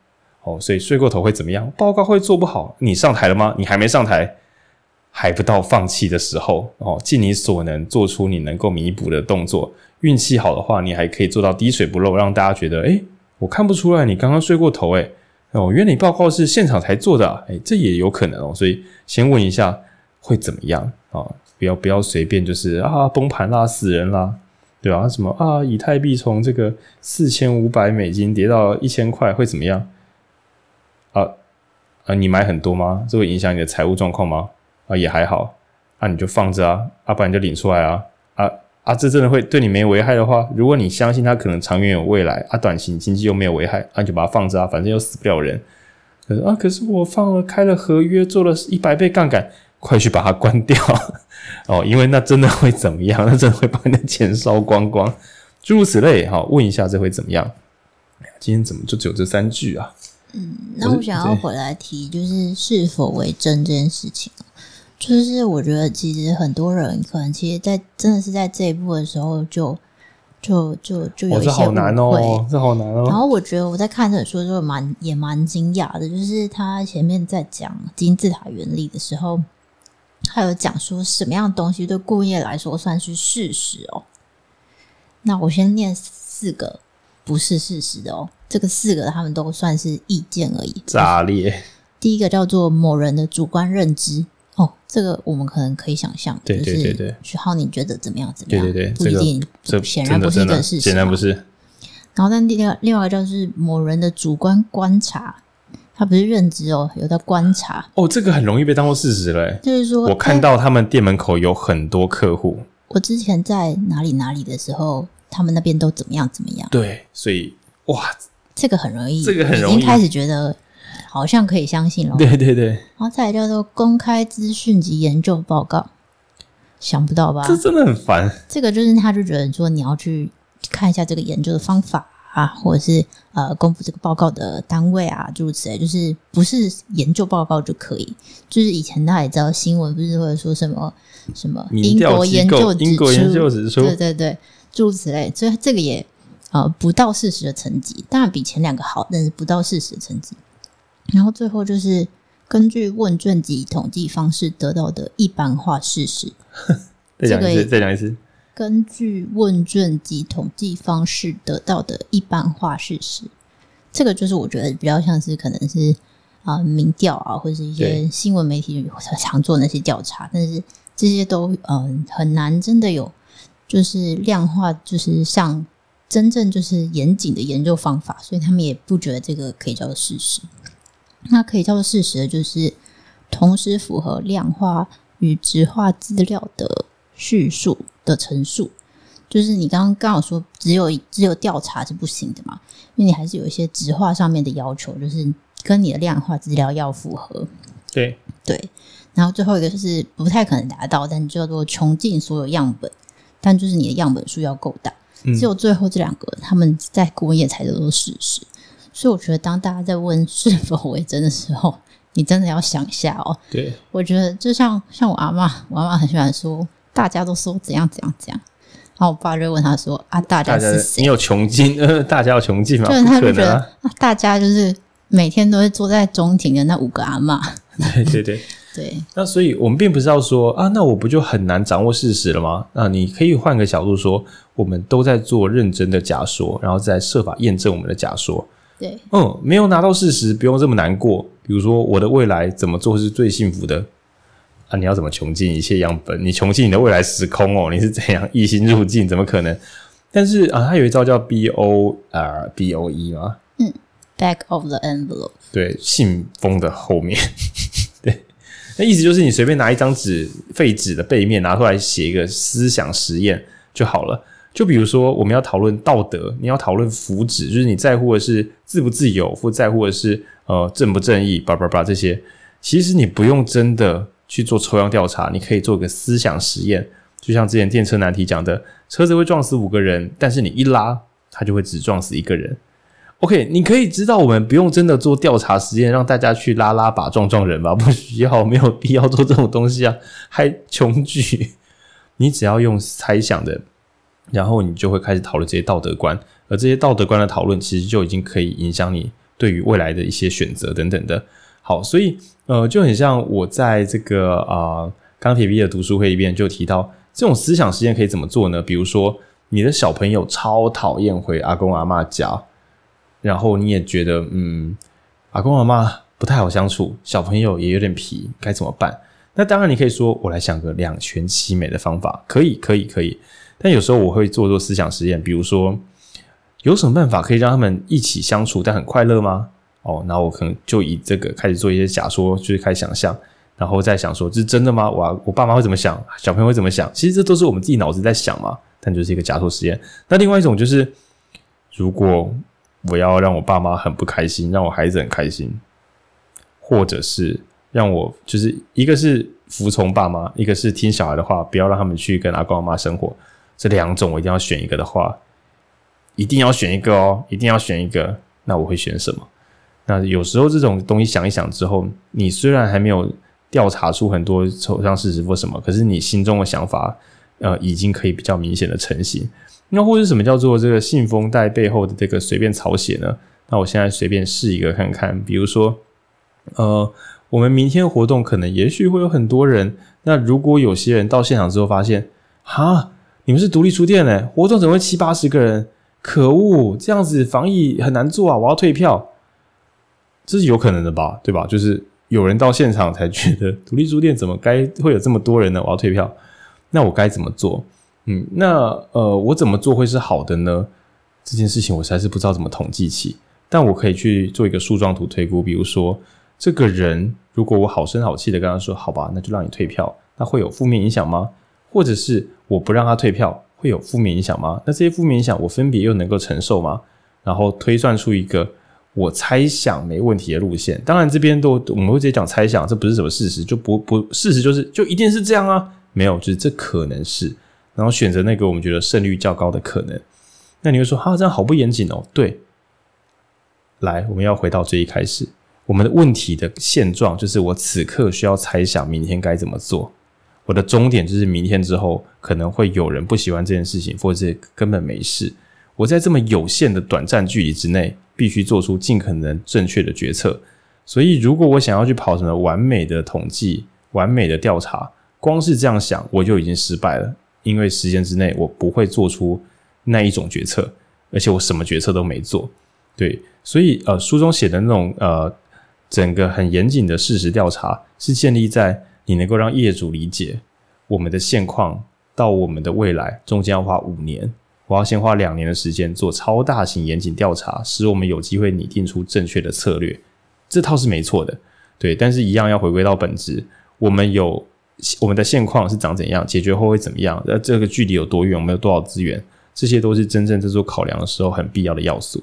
哦，所以睡过头会怎么样？报告会做不好。你上台了吗？你还没上台，还不到放弃的时候哦。尽你所能做出你能够弥补的动作。运气好的话，你还可以做到滴水不漏，让大家觉得，诶，我看不出来你刚刚睡过头，诶，哦，原来你报告是现场才做的啊，诶，这也有可能哦。所以先问一下会怎么样啊？不要不要随便就是啊崩盘啦，死人啦，对吧？什么啊？以太币从这个四千五百美金跌到一千块会怎么样？啊啊！你买很多吗？这会影响你的财务状况吗？啊，也还好。啊，你就放着啊，啊，不然就领出来啊。啊啊，这真的会对你没危害的话，如果你相信它可能长远有未来，啊，短期经济又没有危害，啊，你就把它放着啊，反正又死不了人。可是啊，可是我放了开了合约，做了一百倍杠杆，快去把它关掉哦，因为那真的会怎么样？那真的会把你的钱烧光光，诸如此类。好，问一下这会怎么样？今天怎么就只有这三句啊？嗯，那我想要回来提，就是是否为真这件事情。就是我觉得，其实很多人可能其实，在真的是在这一步的时候就，就就就就有一些误会，哦，这好难哦，这好难哦。然后我觉得我在看这本书就蛮也蛮惊讶的，就是他前面在讲金字塔原理的时候，他有讲说什么样的东西对顾问业来说算是事实哦。那我先念四个不是事实的哦，这个四个他们都算是意见而已。炸裂！第一个叫做某人的主观认知。哦，这个我们可能可以想象，对对对对，徐浩，你觉得怎么样？怎么样？对对对，不一定，这显然不是一个事实，显然不是。然后，但另外另外一个就是某人的主观观察，他不是认知哦，有在观察。哦，这个很容易被当做事实嘞。就是说，我看到他们店门口有很多客户。我之前在哪里哪里的时候，他们那边都怎么样怎么样？对，所以哇，这个很容易，这个很容易，已经开始觉得。好像可以相信了。对对对，然后再来叫做公开资讯及研究报告，想不到吧？这真的很烦。这个就是他就觉得说你要去看一下这个研究的方法啊，或者是呃公布这个报告的单位啊，诸如此类，就是不是研究报告就可以。就是以前大家也知道新闻不是会说什么什么英国研究英国研究指出，对对对，诸如此类。所以这个也呃不到四十的成绩，当然比前两个好，但是不到四十的成绩。然后最后就是根据问卷及统计方式得到的一般化事实。再讲一次，再讲一次。根据问卷及统计方式得到的一般化事实，这个就是我觉得比较像是可能是啊、呃、民调啊，或者是一些新闻媒体常做那些调查，但是这些都嗯、呃、很难真的有就是量化，就是像真正就是严谨的研究方法，所以他们也不觉得这个可以叫做事实。那可以叫做事实的，就是同时符合量化与质化资料的叙述的陈述。就是你刚刚刚好说，只有只有调查是不行的嘛？因为你还是有一些质化上面的要求，就是跟你的量化资料要符合。对对。然后最后一个就是不太可能达到，但叫做穷尽所有样本，但就是你的样本数要够大。只有最后这两个，他们在顾问业才叫做事实。所以我觉得，当大家在问是否为真的时候，你真的要想一下哦。对，我觉得就像像我阿嬷，我阿嬷很喜欢说，大家都说怎样怎样怎样。然后我爸就问他说：“啊，大家是谁？你有穷尽？呃，大家有穷尽吗？就是他就觉得，啊、大家就是每天都会坐在中庭的那五个阿嬷。对对对 对。那所以我们并不是要说啊，那我不就很难掌握事实了吗？那你可以换个角度说，我们都在做认真的假说，然后再设法验证我们的假说。对，嗯，没有拿到事实，不用这么难过。比如说，我的未来怎么做是最幸福的啊？你要怎么穷尽一切样本？你穷尽你的未来时空哦？你是怎样一心入境？怎么可能？但是啊，它有一招叫 B O R B O E 吗？嗯，Back of the envelope。对，信封的后面。那意思就是你随便拿一张纸，废纸的背面拿出来写一个思想实验就好了。就比如说，我们要讨论道德，你要讨论福祉，就是你在乎的是自不自由，或在乎的是呃正不正义，叭叭叭这些。其实你不用真的去做抽样调查，你可以做个思想实验。就像之前电车难题讲的，车子会撞死五个人，但是你一拉，它就会只撞死一个人。OK，你可以知道，我们不用真的做调查实验，让大家去拉拉把撞撞人吧，不需要，没有必要做这种东西啊，还穷举。你只要用猜想的。然后你就会开始讨论这些道德观，而这些道德观的讨论，其实就已经可以影响你对于未来的一些选择等等的。好，所以呃，就很像我在这个啊钢铁 V 的读书会里边就提到，这种思想实验可以怎么做呢？比如说，你的小朋友超讨厌回阿公阿嬷家，然后你也觉得嗯，阿公阿妈不太好相处，小朋友也有点皮，该怎么办？那当然，你可以说我来想个两全其美的方法，可以，可以，可以。但有时候我会做做思想实验，比如说有什么办法可以让他们一起相处但很快乐吗？哦，那我可能就以这个开始做一些假说，就是开始想象，然后再想说这是真的吗？我我爸妈会怎么想？小朋友会怎么想？其实这都是我们自己脑子在想嘛，但就是一个假说实验。那另外一种就是，如果我要让我爸妈很不开心，让我孩子很开心，或者是让我就是一个是服从爸妈，一个是听小孩的话，不要让他们去跟阿公阿妈生活。这两种我一定要选一个的话，一定要选一个哦，一定要选一个。那我会选什么？那有时候这种东西想一想之后，你虽然还没有调查出很多抽象事实或什么，可是你心中的想法，呃，已经可以比较明显的成型。那或者什么叫做这个信封袋背后的这个随便草写呢？那我现在随便试一个看看，比如说，呃，我们明天活动可能也许会有很多人。那如果有些人到现场之后发现，哈，你们是独立书店呢，活动怎么会七八十个人？可恶，这样子防疫很难做啊！我要退票，这是有可能的吧？对吧？就是有人到现场才觉得独立书店怎么该会有这么多人呢？我要退票，那我该怎么做？嗯，那呃，我怎么做会是好的呢？这件事情我实在是不知道怎么统计起，但我可以去做一个树状图推估。比如说，这个人如果我好声好气的跟他说：“好吧，那就让你退票。”那会有负面影响吗？或者是我不让他退票，会有负面影响吗？那这些负面影响我分别又能够承受吗？然后推算出一个我猜想没问题的路线。当然，这边都我们会直接讲猜想，这不是什么事实，就不不事实就是就一定是这样啊？没有，就是这可能是。然后选择那个我们觉得胜率较高的可能，那你会说哈，这样好不严谨哦？对，来，我们要回到最一开始，我们的问题的现状就是我此刻需要猜想明天该怎么做，我的终点就是明天之后可能会有人不喜欢这件事情，或者根本没事。我在这么有限的短暂距离之内，必须做出尽可能正确的决策。所以，如果我想要去跑什么完美的统计、完美的调查，光是这样想我就已经失败了。因为时间之内我不会做出那一种决策，而且我什么决策都没做，对，所以呃，书中写的那种呃，整个很严谨的事实调查是建立在你能够让业主理解我们的现况到我们的未来中间要花五年，我要先花两年的时间做超大型严谨调查，使我们有机会拟定出正确的策略，这套是没错的，对，但是一样要回归到本质，我们有。我们的现况是长怎样？解决后会怎么样？那这个距离有多远？我们有多少资源？这些都是真正在做考量的时候很必要的要素。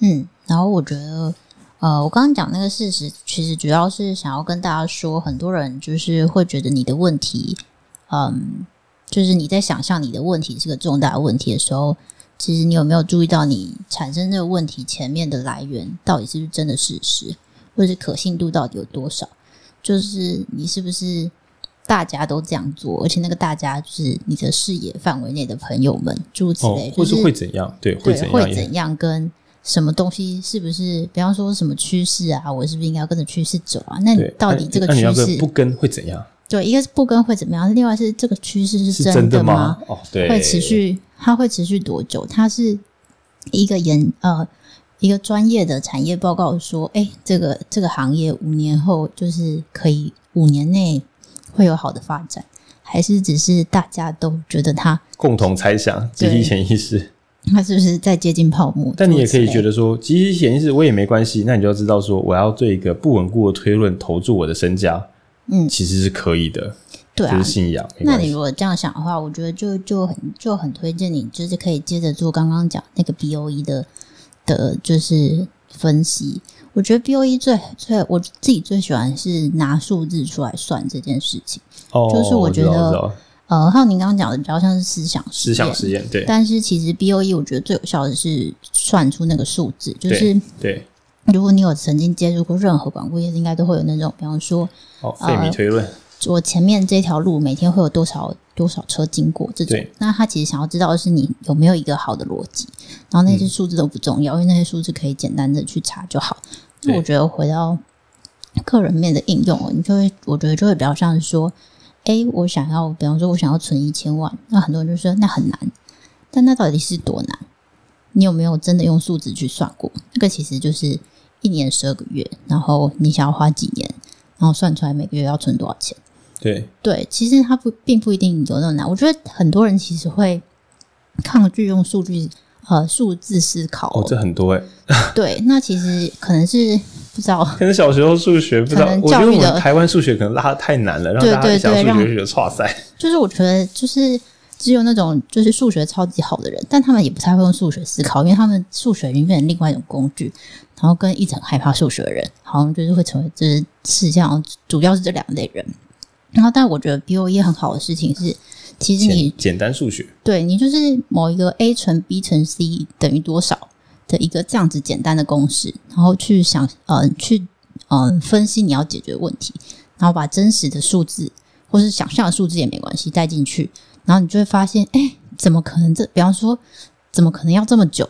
嗯，然后我觉得，呃，我刚刚讲那个事实，其实主要是想要跟大家说，很多人就是会觉得你的问题，嗯，就是你在想象你的问题是个重大问题的时候，其实你有没有注意到你产生这个问题前面的来源到底是不是真的事实，或者是可信度到底有多少？就是你是不是？大家都这样做，而且那个大家就是你的视野范围内的朋友们，诸如此类，哦、或是会怎样？对，会怎样？会怎样？跟什么东西是不是？比方说什么趋势啊？我是不是应该要跟着趋势走啊？那你到底这个趋势不跟会怎样？对，一个是不跟会怎么样？另外是这个趋势是真的吗？的吗哦，对，会持续？它会持续多久？它是一个研呃一个专业的产业报告说，哎，这个这个行业五年后就是可以五年内。会有好的发展，还是只是大家都觉得他共同猜想，集体潜意识，他是不是在接近泡沫？但你也可以觉得说，集体潜意识我也没关系，那你就要知道说，我要对一个不稳固的推论投注我的身家，嗯，其实是可以的，对啊，就是信仰。那你如果这样想的话，我觉得就就很就很推荐你，就是可以接着做刚刚讲那个 BOE 的的，就是分析。我觉得 BOE 最最我自己最喜欢是拿数字出来算这件事情，哦，就是我觉得，呃，还有您刚刚讲的比较像是思想思想实验，对。但是其实 BOE 我觉得最有效的是算出那个数字，就是对。对如果你有曾经接触过任何管顾业，应该都会有那种，比方说，哦，费米推论。呃我前面这条路每天会有多少多少车经过？这种，那他其实想要知道的是你有没有一个好的逻辑，然后那些数字都不重要，嗯、因为那些数字可以简单的去查就好。那我觉得回到个人面的应用，你就会我觉得就会比较像是说，哎，我想要，比方说我想要存一千万，那很多人就说那很难，但那到底是多难？你有没有真的用数字去算过？那个其实就是一年十二个月，然后你想要花几年，然后算出来每个月要存多少钱？对对，其实它不并不一定有那么难。我觉得很多人其实会抗拒用数据呃数字思考哦，这很多哎、欸。对，那其实可能是不知道，可能小时候数学不知道，教育的我觉得我们台湾数学可能拉得太难了，让大家想数学就觉得哇塞。就是我觉得就是只有那种就是数学超级好的人，但他们也不太会用数学思考，因为他们数学已经变成另外一种工具。然后跟一直很害怕数学的人，好像就是会成为就是世界上主要是这两类人。然后，但我觉得 BOE 很好的事情是，其实你简，简单数学，对你就是某一个 A 乘 B 乘 C 等于多少的一个这样子简单的公式，然后去想呃去嗯、呃、分析你要解决的问题，然后把真实的数字或是想象的数字也没关系带进去，然后你就会发现，哎，怎么可能这？比方说，怎么可能要这么久？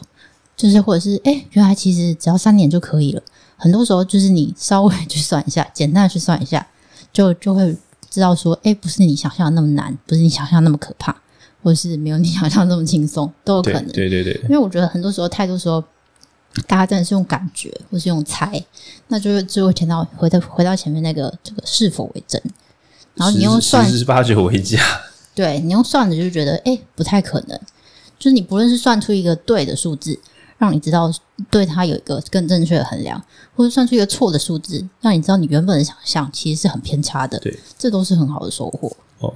就是或者是哎，原来其实只要三年就可以了。很多时候就是你稍微 去算一下，简单的去算一下，就就会。知道说，哎，不是你想象的那么难，不是你想象那么可怕，或者是没有你想象那么轻松，都有可能。对对对，对。因为我觉得很多时候，太多时候，大家真的是用感觉，或是用猜，那就是最后填到回到回到前面那个这个是否为真，然后你用算十八九为假，对你用算的就觉得，哎，不太可能。就是你不论是算出一个对的数字。让你知道对它有一个更正确的衡量，或者算出一个错的数字，让你知道你原本的想象其实是很偏差的。对，这都是很好的收获。哦，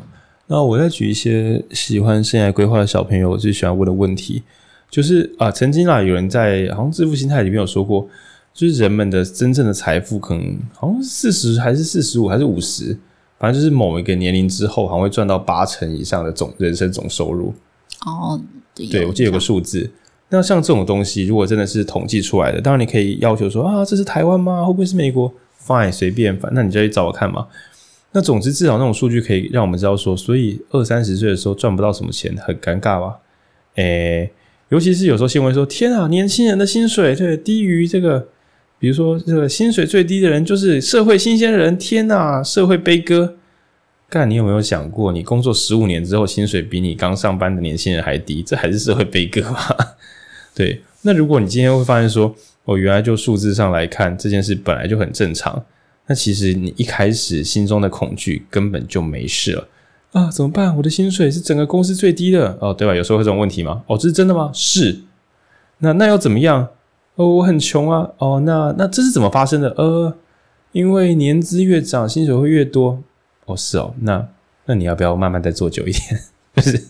那我再举一些喜欢生涯规划的小朋友最喜欢问的问题，就是啊，曾经啊，有人在好像致富心态里面有说过，就是人们的真正的财富可能好像四十还是四十五还是五十，反正就是某一个年龄之后，好像会赚到八成以上的总人生总收入。哦，对，对，我记得有个数字。那像这种东西，如果真的是统计出来的，当然你可以要求说啊，这是台湾吗？会不会是美国？Fine，随便，反正那你就去找我看嘛。那总之，至少那种数据可以让我们知道说，所以二三十岁的时候赚不到什么钱，很尴尬吧？诶、尤其是有时候新闻说，天啊，年轻人的薪水对低于这个，比如说这个薪水最低的人就是社会新鲜人，天啊，社会悲歌。干，你有没有想过，你工作十五年之后，薪水比你刚上班的年轻人还低，这还是社会悲歌吗？对，那如果你今天会发现说，哦，原来就数字上来看，这件事本来就很正常，那其实你一开始心中的恐惧根本就没事了啊？怎么办？我的薪水是整个公司最低的哦，对吧？有时候会这种问题吗？哦，这是真的吗？是。那那要怎么样？哦，我很穷啊。哦，那那这是怎么发生的？呃，因为年资越长，薪水会越多。哦，是哦。那那你要不要慢慢再做久一点？就是。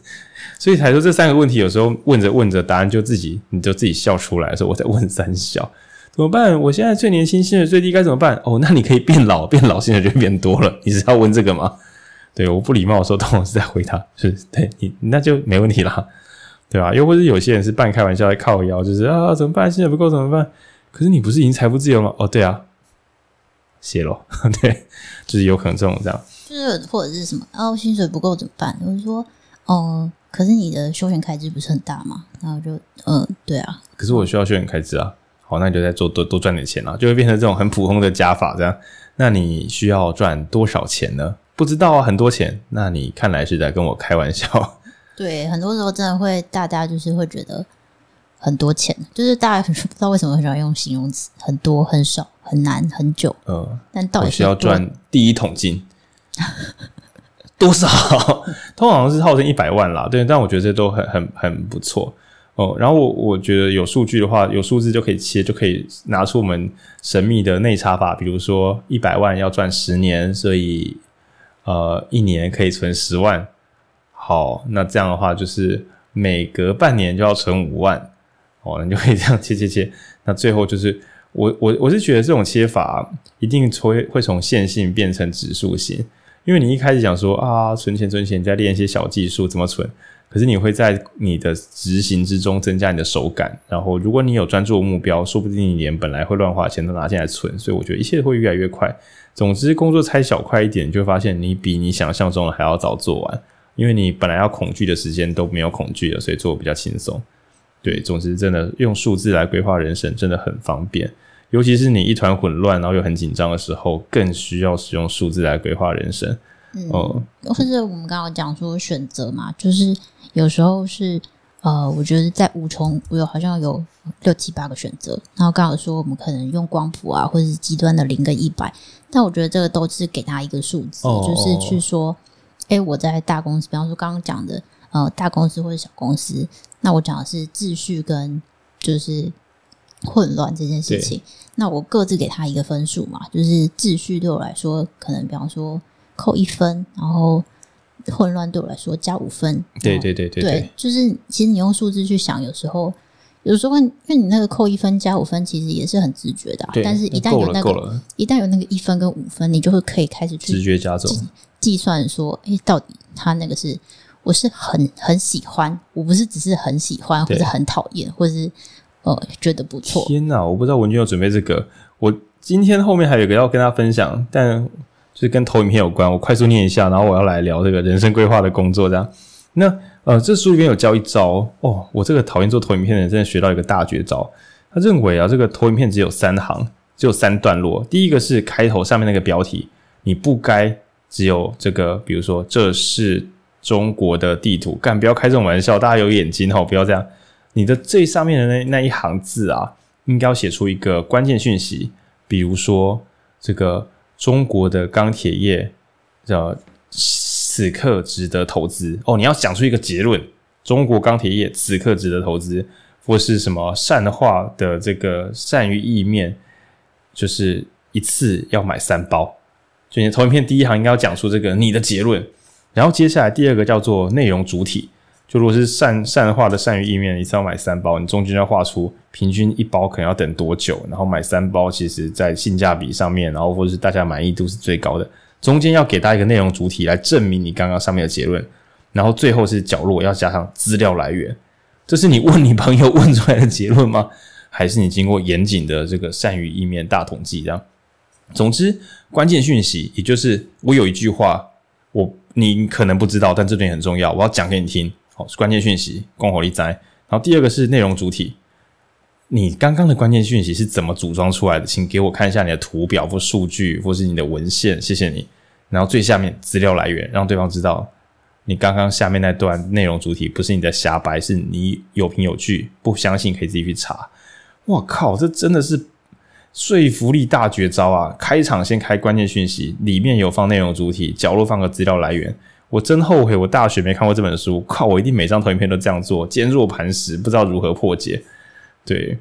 所以才说这三个问题，有时候问着问着，答案就自己你就自己笑出来，说我在问三小怎么办？我现在最年轻，薪水最低，该怎么办？哦，那你可以变老，变老薪水就变多了。你是要问这个吗？对，我不礼貌的时候，通常是在回答，是对你那就没问题啦，对吧？又或者有些人是半开玩笑在靠腰，就是啊怎么办？薪水不够怎么办？可是你不是已经财富自由吗？哦，对啊，谢喽，对，就是有可能这种这样，就是或者是什么哦，薪水不够怎么办？我就说哦。可是你的休闲开支不是很大吗？然后就嗯、呃，对啊。可是我需要休闲开支啊。好，那你就再做多多赚点钱啊，就会变成这种很普通的加法这样。那你需要赚多少钱呢？不知道啊，很多钱。那你看来是在跟我开玩笑。对，很多时候真的会，大家就是会觉得很多钱，就是大家不知道为什么很喜欢用形容词，很多、很少、很难、很久。嗯、呃，但到底需要赚 第一桶金。多少？通常是号称一百万啦，对，但我觉得这都很很很不错哦。然后我我觉得有数据的话，有数字就可以切，就可以拿出我们神秘的内插法，比如说一百万要赚十年，所以呃一年可以存十万。好，那这样的话就是每隔半年就要存五万，哦，你就可以这样切切切。那最后就是我我我是觉得这种切法一定会会从线性变成指数型。因为你一开始讲说啊，存钱存钱，再练一些小技术怎么存，可是你会在你的执行之中增加你的手感，然后如果你有专注的目标，说不定你连本来会乱花钱都拿进来存，所以我觉得一切会越来越快。总之，工作拆小块一点，你就发现你比你想象中的还要早做完，因为你本来要恐惧的时间都没有恐惧了，所以做比较轻松。对，总之真的用数字来规划人生真的很方便。尤其是你一团混乱，然后又很紧张的时候，更需要使用数字来规划人生。嗯，或者我们刚刚讲说选择嘛，就是有时候是呃，我觉得在五重，我有好像有六七八个选择。然后刚好说我们可能用光谱啊，或者是极端的零跟一百，但我觉得这个都是给他一个数字，哦、就是去说，哎，我在大公司，比方说刚刚讲的呃大公司或者小公司，那我讲的是秩序跟就是。混乱这件事情，那我各自给他一个分数嘛，就是秩序对我来说，可能比方说扣一分，然后混乱对我来说加五分。对对对对对，就是其实你用数字去想，有时候有时候因为你那个扣一分加五分，其实也是很直觉的、啊。但是，一旦有那个一旦有那个一分跟五分，你就会可以开始去直觉加重计算说，哎，到底他那个是我是很很喜欢，我不是只是很喜欢，或者很讨厌，或者是呃觉得不错。天哪，我不知道文君有准备这个。我今天后面还有一个要跟大家分享，但就是跟投影片有关。我快速念一下，然后我要来聊这个人生规划的工作，这样。那。呃，这书里面有教一招哦，我这个讨厌做投影片的人真的学到一个大绝招。他认为啊，这个投影片只有三行，只有三段落。第一个是开头上面那个标题，你不该只有这个，比如说这是中国的地图，干不要开这种玩笑，大家有眼睛哦，不要这样。你的最上面的那那一行字啊，应该要写出一个关键讯息，比如说这个中国的钢铁业的。此刻值得投资哦！你要讲出一个结论：中国钢铁业此刻值得投资，或是什么善化的这个善于意面，就是一次要买三包。就你投影片第一行应该要讲出这个你的结论，然后接下来第二个叫做内容主体。就如果是善善化的善于意面，一次要买三包，你中间要画出平均一包可能要等多久，然后买三包，其实在性价比上面，然后或者是大家满意度是最高的。中间要给大家一个内容主体来证明你刚刚上面的结论，然后最后是角落要加上资料来源。这是你问你朋友问出来的结论吗？还是你经过严谨的这个善于意面大统计这样？总之，关键讯息也就是我有一句话，我你可能不知道，但这点很重要，我要讲给你听。好，是关键讯息，恭候你哉。然后第二个是内容主体。你刚刚的关键讯息是怎么组装出来的？请给我看一下你的图表或数据，或是你的文献，谢谢你。然后最下面资料来源，让对方知道你刚刚下面那段内容主体不是你的瞎掰，是你有凭有据。不相信可以自己去查。我靠，这真的是说服力大绝招啊！开场先开关键讯息，里面有放内容主体，角落放个资料来源。我真后悔我大学没看过这本书。靠，我一定每张投影片都这样做，坚若磐石，不知道如何破解。对，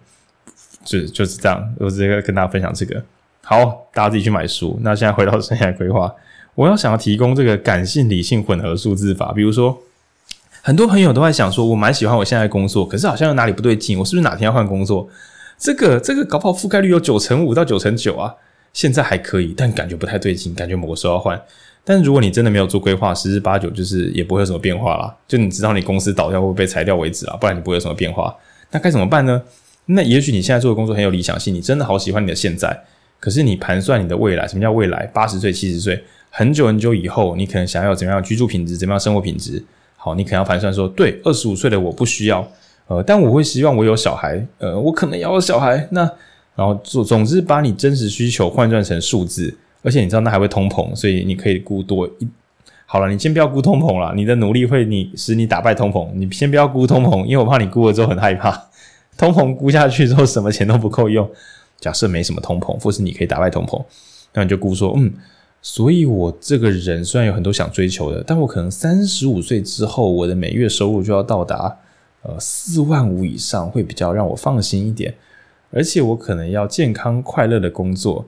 就就是这样。我直接跟大家分享这个。好，大家自己去买书。那现在回到生涯规划，我要想要提供这个感性理性混合数字法。比如说，很多朋友都在想说，我蛮喜欢我现在工作，可是好像有哪里不对劲。我是不是哪天要换工作？这个这个搞不好覆盖率有九成五到九成九啊。现在还可以，但感觉不太对劲，感觉某个时候要换。但是如果你真的没有做规划，十之八九就是也不会有什么变化啦。就你知道你公司倒掉或被裁掉为止啊，不然你不会有什么变化。那该怎么办呢？那也许你现在做的工作很有理想性，你真的好喜欢你的现在。可是你盘算你的未来，什么叫未来？八十岁、七十岁，很久很久以后，你可能想要怎么样居住品质，怎么样生活品质？好，你可能要盘算说，对，二十五岁的我不需要，呃，但我会希望我有小孩，呃，我可能要有小孩。那然后总总之把你真实需求换算成数字，而且你知道那还会通膨，所以你可以估多一。好了，你先不要估通膨了，你的努力会你使你打败通膨。你先不要估通膨，因为我怕你估了之后很害怕。通膨估下去之后，什么钱都不够用。假设没什么通膨，或是你可以打败通膨，那你就估说，嗯，所以我这个人虽然有很多想追求的，但我可能三十五岁之后，我的每月收入就要到达呃四万五以上，会比较让我放心一点。而且我可能要健康快乐的工作，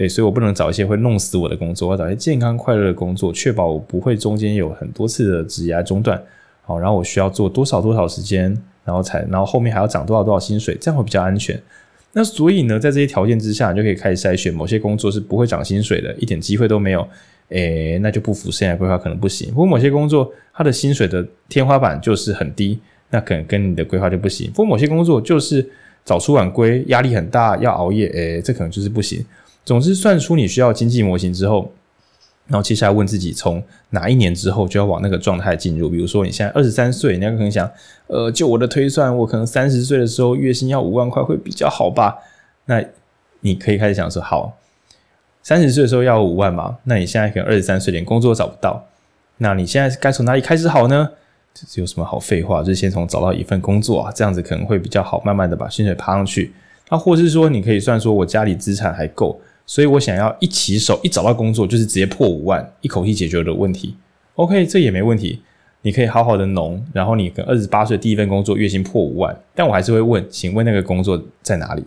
对，所以我不能找一些会弄死我的工作，我要找一些健康快乐的工作，确保我不会中间有很多次的职业中断。好，然后我需要做多少多少时间。然后才，然后后面还要涨多少多少薪水，这样会比较安全。那所以呢，在这些条件之下，你就可以开始筛选某些工作是不会涨薪水的，一点机会都没有。诶，那就不符生涯规划，可能不行。不过某些工作，它的薪水的天花板就是很低，那可能跟你的规划就不行。不过某些工作就是早出晚归，压力很大，要熬夜，诶，这可能就是不行。总之，算出你需要经济模型之后。然后接下来问自己，从哪一年之后就要往那个状态进入？比如说你现在二十三岁，你要可能想，呃，就我的推算，我可能三十岁的时候月薪要五万块会比较好吧？那你可以开始想说，好，三十岁的时候要五万嘛？那你现在可能二十三岁，连工作都找不到，那你现在该从哪里开始好呢？这有什么好废话？就是先从找到一份工作啊，这样子可能会比较好，慢慢的把薪水爬上去。那或是说，你可以算说我家里资产还够。所以我想要一起手一找到工作，就是直接破五万，一口气解决的问题。OK，这也没问题，你可以好好的农，然后你跟二十八岁第一份工作月薪破五万，但我还是会问，请问那个工作在哪里？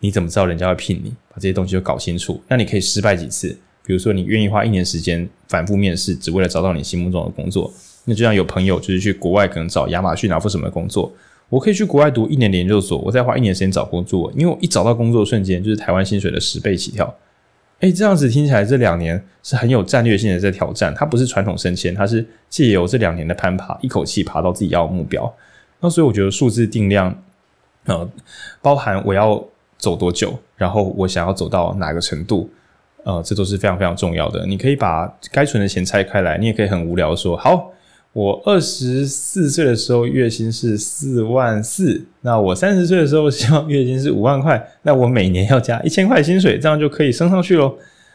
你怎么知道人家会聘你？把这些东西都搞清楚。那你可以失败几次，比如说你愿意花一年时间反复面试，只为了找到你心目中的工作。那就像有朋友就是去国外可能找亚马逊啊或什么工作，我可以去国外读一年的研究所，我再花一年时间找工作，因为我一找到工作瞬间就是台湾薪水的十倍起跳。诶，这样子听起来，这两年是很有战略性的在挑战。它不是传统升迁，它是借由这两年的攀爬，一口气爬到自己要的目标。那所以我觉得数字定量，呃，包含我要走多久，然后我想要走到哪个程度，呃，这都是非常非常重要的。你可以把该存的钱拆开来，你也可以很无聊说好。我二十四岁的时候月薪是四万四，那我三十岁的时候希望月薪是五万块，那我每年要加一千块薪水，这样就可以升上去喽。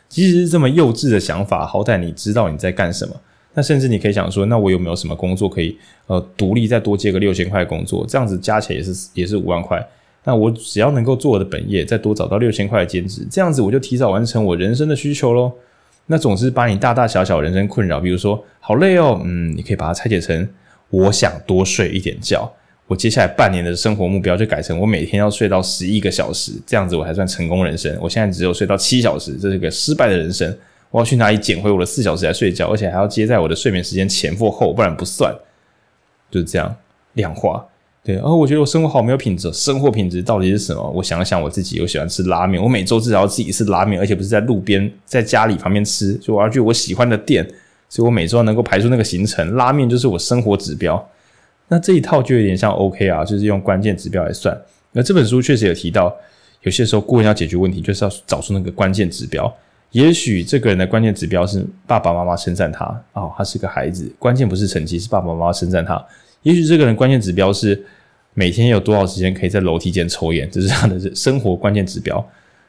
即使是这么幼稚的想法，好歹你知道你在干什么。那甚至你可以想说，那我有没有什么工作可以呃独立再多接个六千块工作，这样子加起来也是也是五万块。那我只要能够做我的本业，再多找到六千块的兼职，这样子我就提早完成我人生的需求喽。那总是把你大大小小人生困扰，比如说好累哦，嗯，你可以把它拆解成我想多睡一点觉。我接下来半年的生活目标就改成我每天要睡到十一个小时，这样子我还算成功人生。我现在只有睡到七小时，这是个失败的人生。我要去哪里捡回我的四小时来睡觉，而且还要接在我的睡眠时间前或后，不然不算。就是这样量化。对，然后我觉得我生活好没有品质，生活品质到底是什么？我想了想，我自己又喜欢吃拉面，我每周至少要自己吃拉面，而且不是在路边，在家里旁边吃，就我要去我喜欢的店，所以我每周能够排出那个行程，拉面就是我生活指标。那这一套就有点像 OKR，就是用关键指标来算。那这本书确实有提到，有些时候顾问要解决问题，就是要找出那个关键指标。也许这个人的关键指标是爸爸妈妈称赞他，哦，他是个孩子，关键不是成绩，是爸爸妈妈称赞他。也许这个人关键指标是每天有多少时间可以在楼梯间抽烟，这是他的生活关键指标。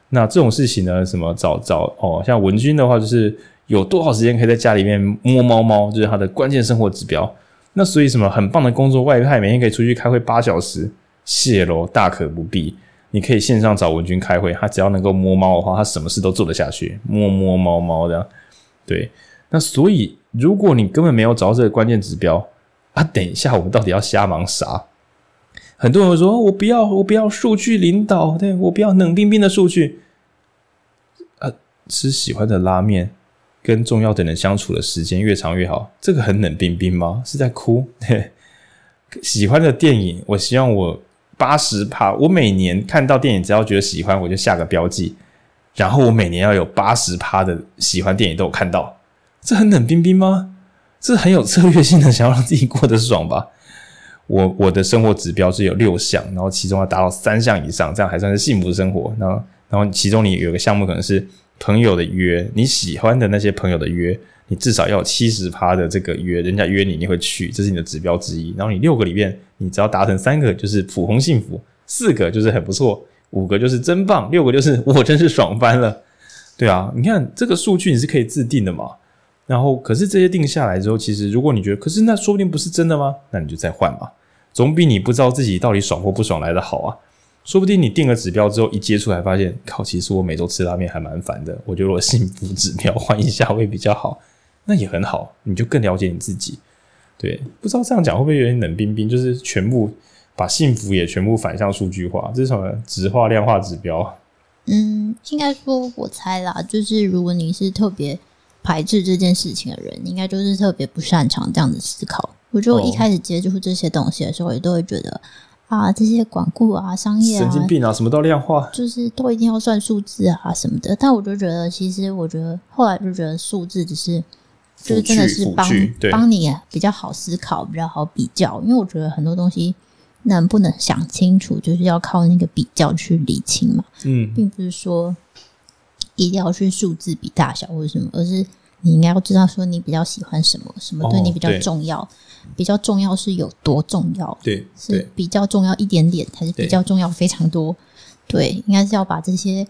那这种事情呢，什么找找哦，像文君的话，就是有多少时间可以在家里面摸猫猫，就是他的关键生活指标。那所以什么很棒的工作外派，每天可以出去开会八小时，谢喽，大可不必。你可以线上找文君开会，他只要能够摸猫的话，他什么事都做得下去，摸摸猫猫这样。对，那所以如果你根本没有找到这个关键指标。啊，等一下，我们到底要瞎忙啥？很多人说：“我不要，我不要数据领导，对，我不要冷冰冰的数据。”啊，吃喜欢的拉面，跟重要的人相处的时间越长越好，这个很冷冰冰吗？是在哭？对，喜欢的电影，我希望我八十趴，我每年看到电影，只要觉得喜欢，我就下个标记，然后我每年要有八十趴的喜欢电影都有看到，这很冷冰冰吗？是很有策略性的，想要让自己过得爽吧。我我的生活指标是有六项，然后其中要达到三项以上，这样还算是幸福生活。然后，然后其中你有个项目可能是朋友的约，你喜欢的那些朋友的约，你至少要有七十趴的这个约，人家约你你会去，这是你的指标之一。然后你六个里面，你只要达成三个就是普通幸福，四个就是很不错，五个就是真棒，六个就是我真是爽翻了。对啊，你看这个数据你是可以自定的嘛？然后，可是这些定下来之后，其实如果你觉得，可是那说不定不是真的吗？那你就再换嘛，总比你不知道自己到底爽或不爽来的好啊。说不定你定了指标之后，一接出来发现，靠，其实我每周吃拉面还蛮烦的。我觉得我幸福指标换一下会比较好，那也很好，你就更了解你自己。对，不知道这样讲会不会有点冷冰冰？就是全部把幸福也全部反向数据化，这是什么质化量化指标？嗯，应该说，我猜啦，就是如果你是特别。排斥这件事情的人，应该就是特别不擅长这样子思考。我觉得我一开始接触这些东西的时候，也都会觉得啊，这些管顾啊、商业啊、神经病啊，什么都量化，就是都一定要算数字啊什么的。但我就觉得，其实我觉得后来就觉得数字只是，就是真的是帮帮你比较好思考，比较好比较。因为我觉得很多东西能不能想清楚，就是要靠那个比较去理清嘛。嗯，并不是说。一定要去数字比大小或者什么，而是你应该要知道说你比较喜欢什么，什么对你比较重要。哦、比较重要是有多重要？对，是比较重要一点点，还是比较重要非常多？对，对应该是要把这些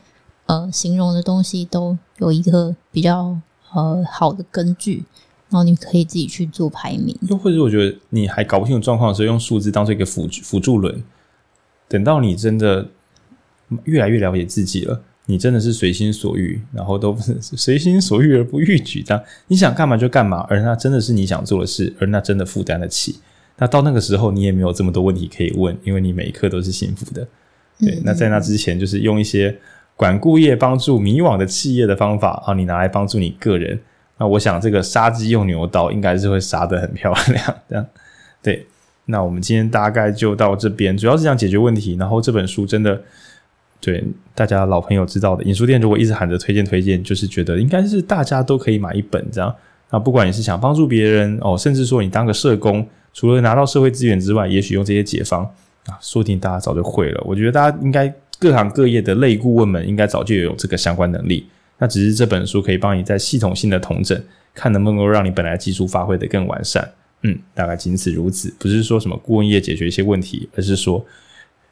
呃形容的东西都有一个比较呃好的根据，然后你可以自己去做排名。又或者我觉得你还搞不清楚状况的时候，用数字当做一个辅辅助轮，等到你真的越来越了解自己了。你真的是随心所欲，然后都不是随心所欲而不逾矩，的你想干嘛就干嘛，而那真的是你想做的事，而那真的负担得起。那到那个时候，你也没有这么多问题可以问，因为你每一刻都是幸福的。对，那在那之前，就是用一些管顾业帮助迷惘的企业的方法啊，你拿来帮助你个人。那我想这个杀鸡用牛刀应该是会杀得很漂亮，这样对。那我们今天大概就到这边，主要是想解决问题。然后这本书真的，对大家老朋友知道的，影书店如果一直喊着推荐推荐，就是觉得应该是大家都可以买一本这样。那不管你是想帮助别人哦，甚至说你当个社工，除了拿到社会资源之外，也许用这些解方啊，说不定大家早就会了。我觉得大家应该各行各业的类顾问们应该早就有这个相关能力。那只是这本书可以帮你在系统性的统整，看能不能够让你本来技术发挥得更完善。嗯，大概仅此如此。不是说什么顾问业解决一些问题，而是说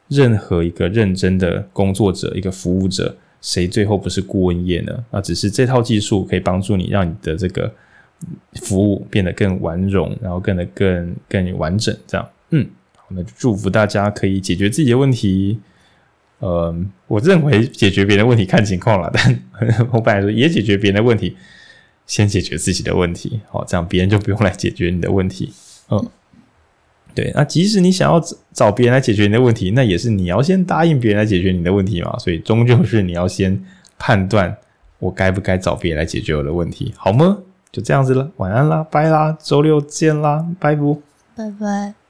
任何一个认真的工作者、一个服务者，谁最后不是顾问业呢？啊只是这套技术可以帮助你，让你的这个服务变得更完容，然后变得更更完整。这样，嗯，好，那就祝福大家可以解决自己的问题。呃，我认为解决别人的问题看情况了，但我本来说也解决别人的问题，先解决自己的问题，好，这样别人就不用来解决你的问题。嗯，对，那即使你想要找别人来解决你的问题，那也是你要先答应别人来解决你的问题嘛，所以终究是你要先判断我该不该找别人来解决我的问题，好吗？就这样子了，晚安啦，拜啦，周六见啦，拜不，拜拜。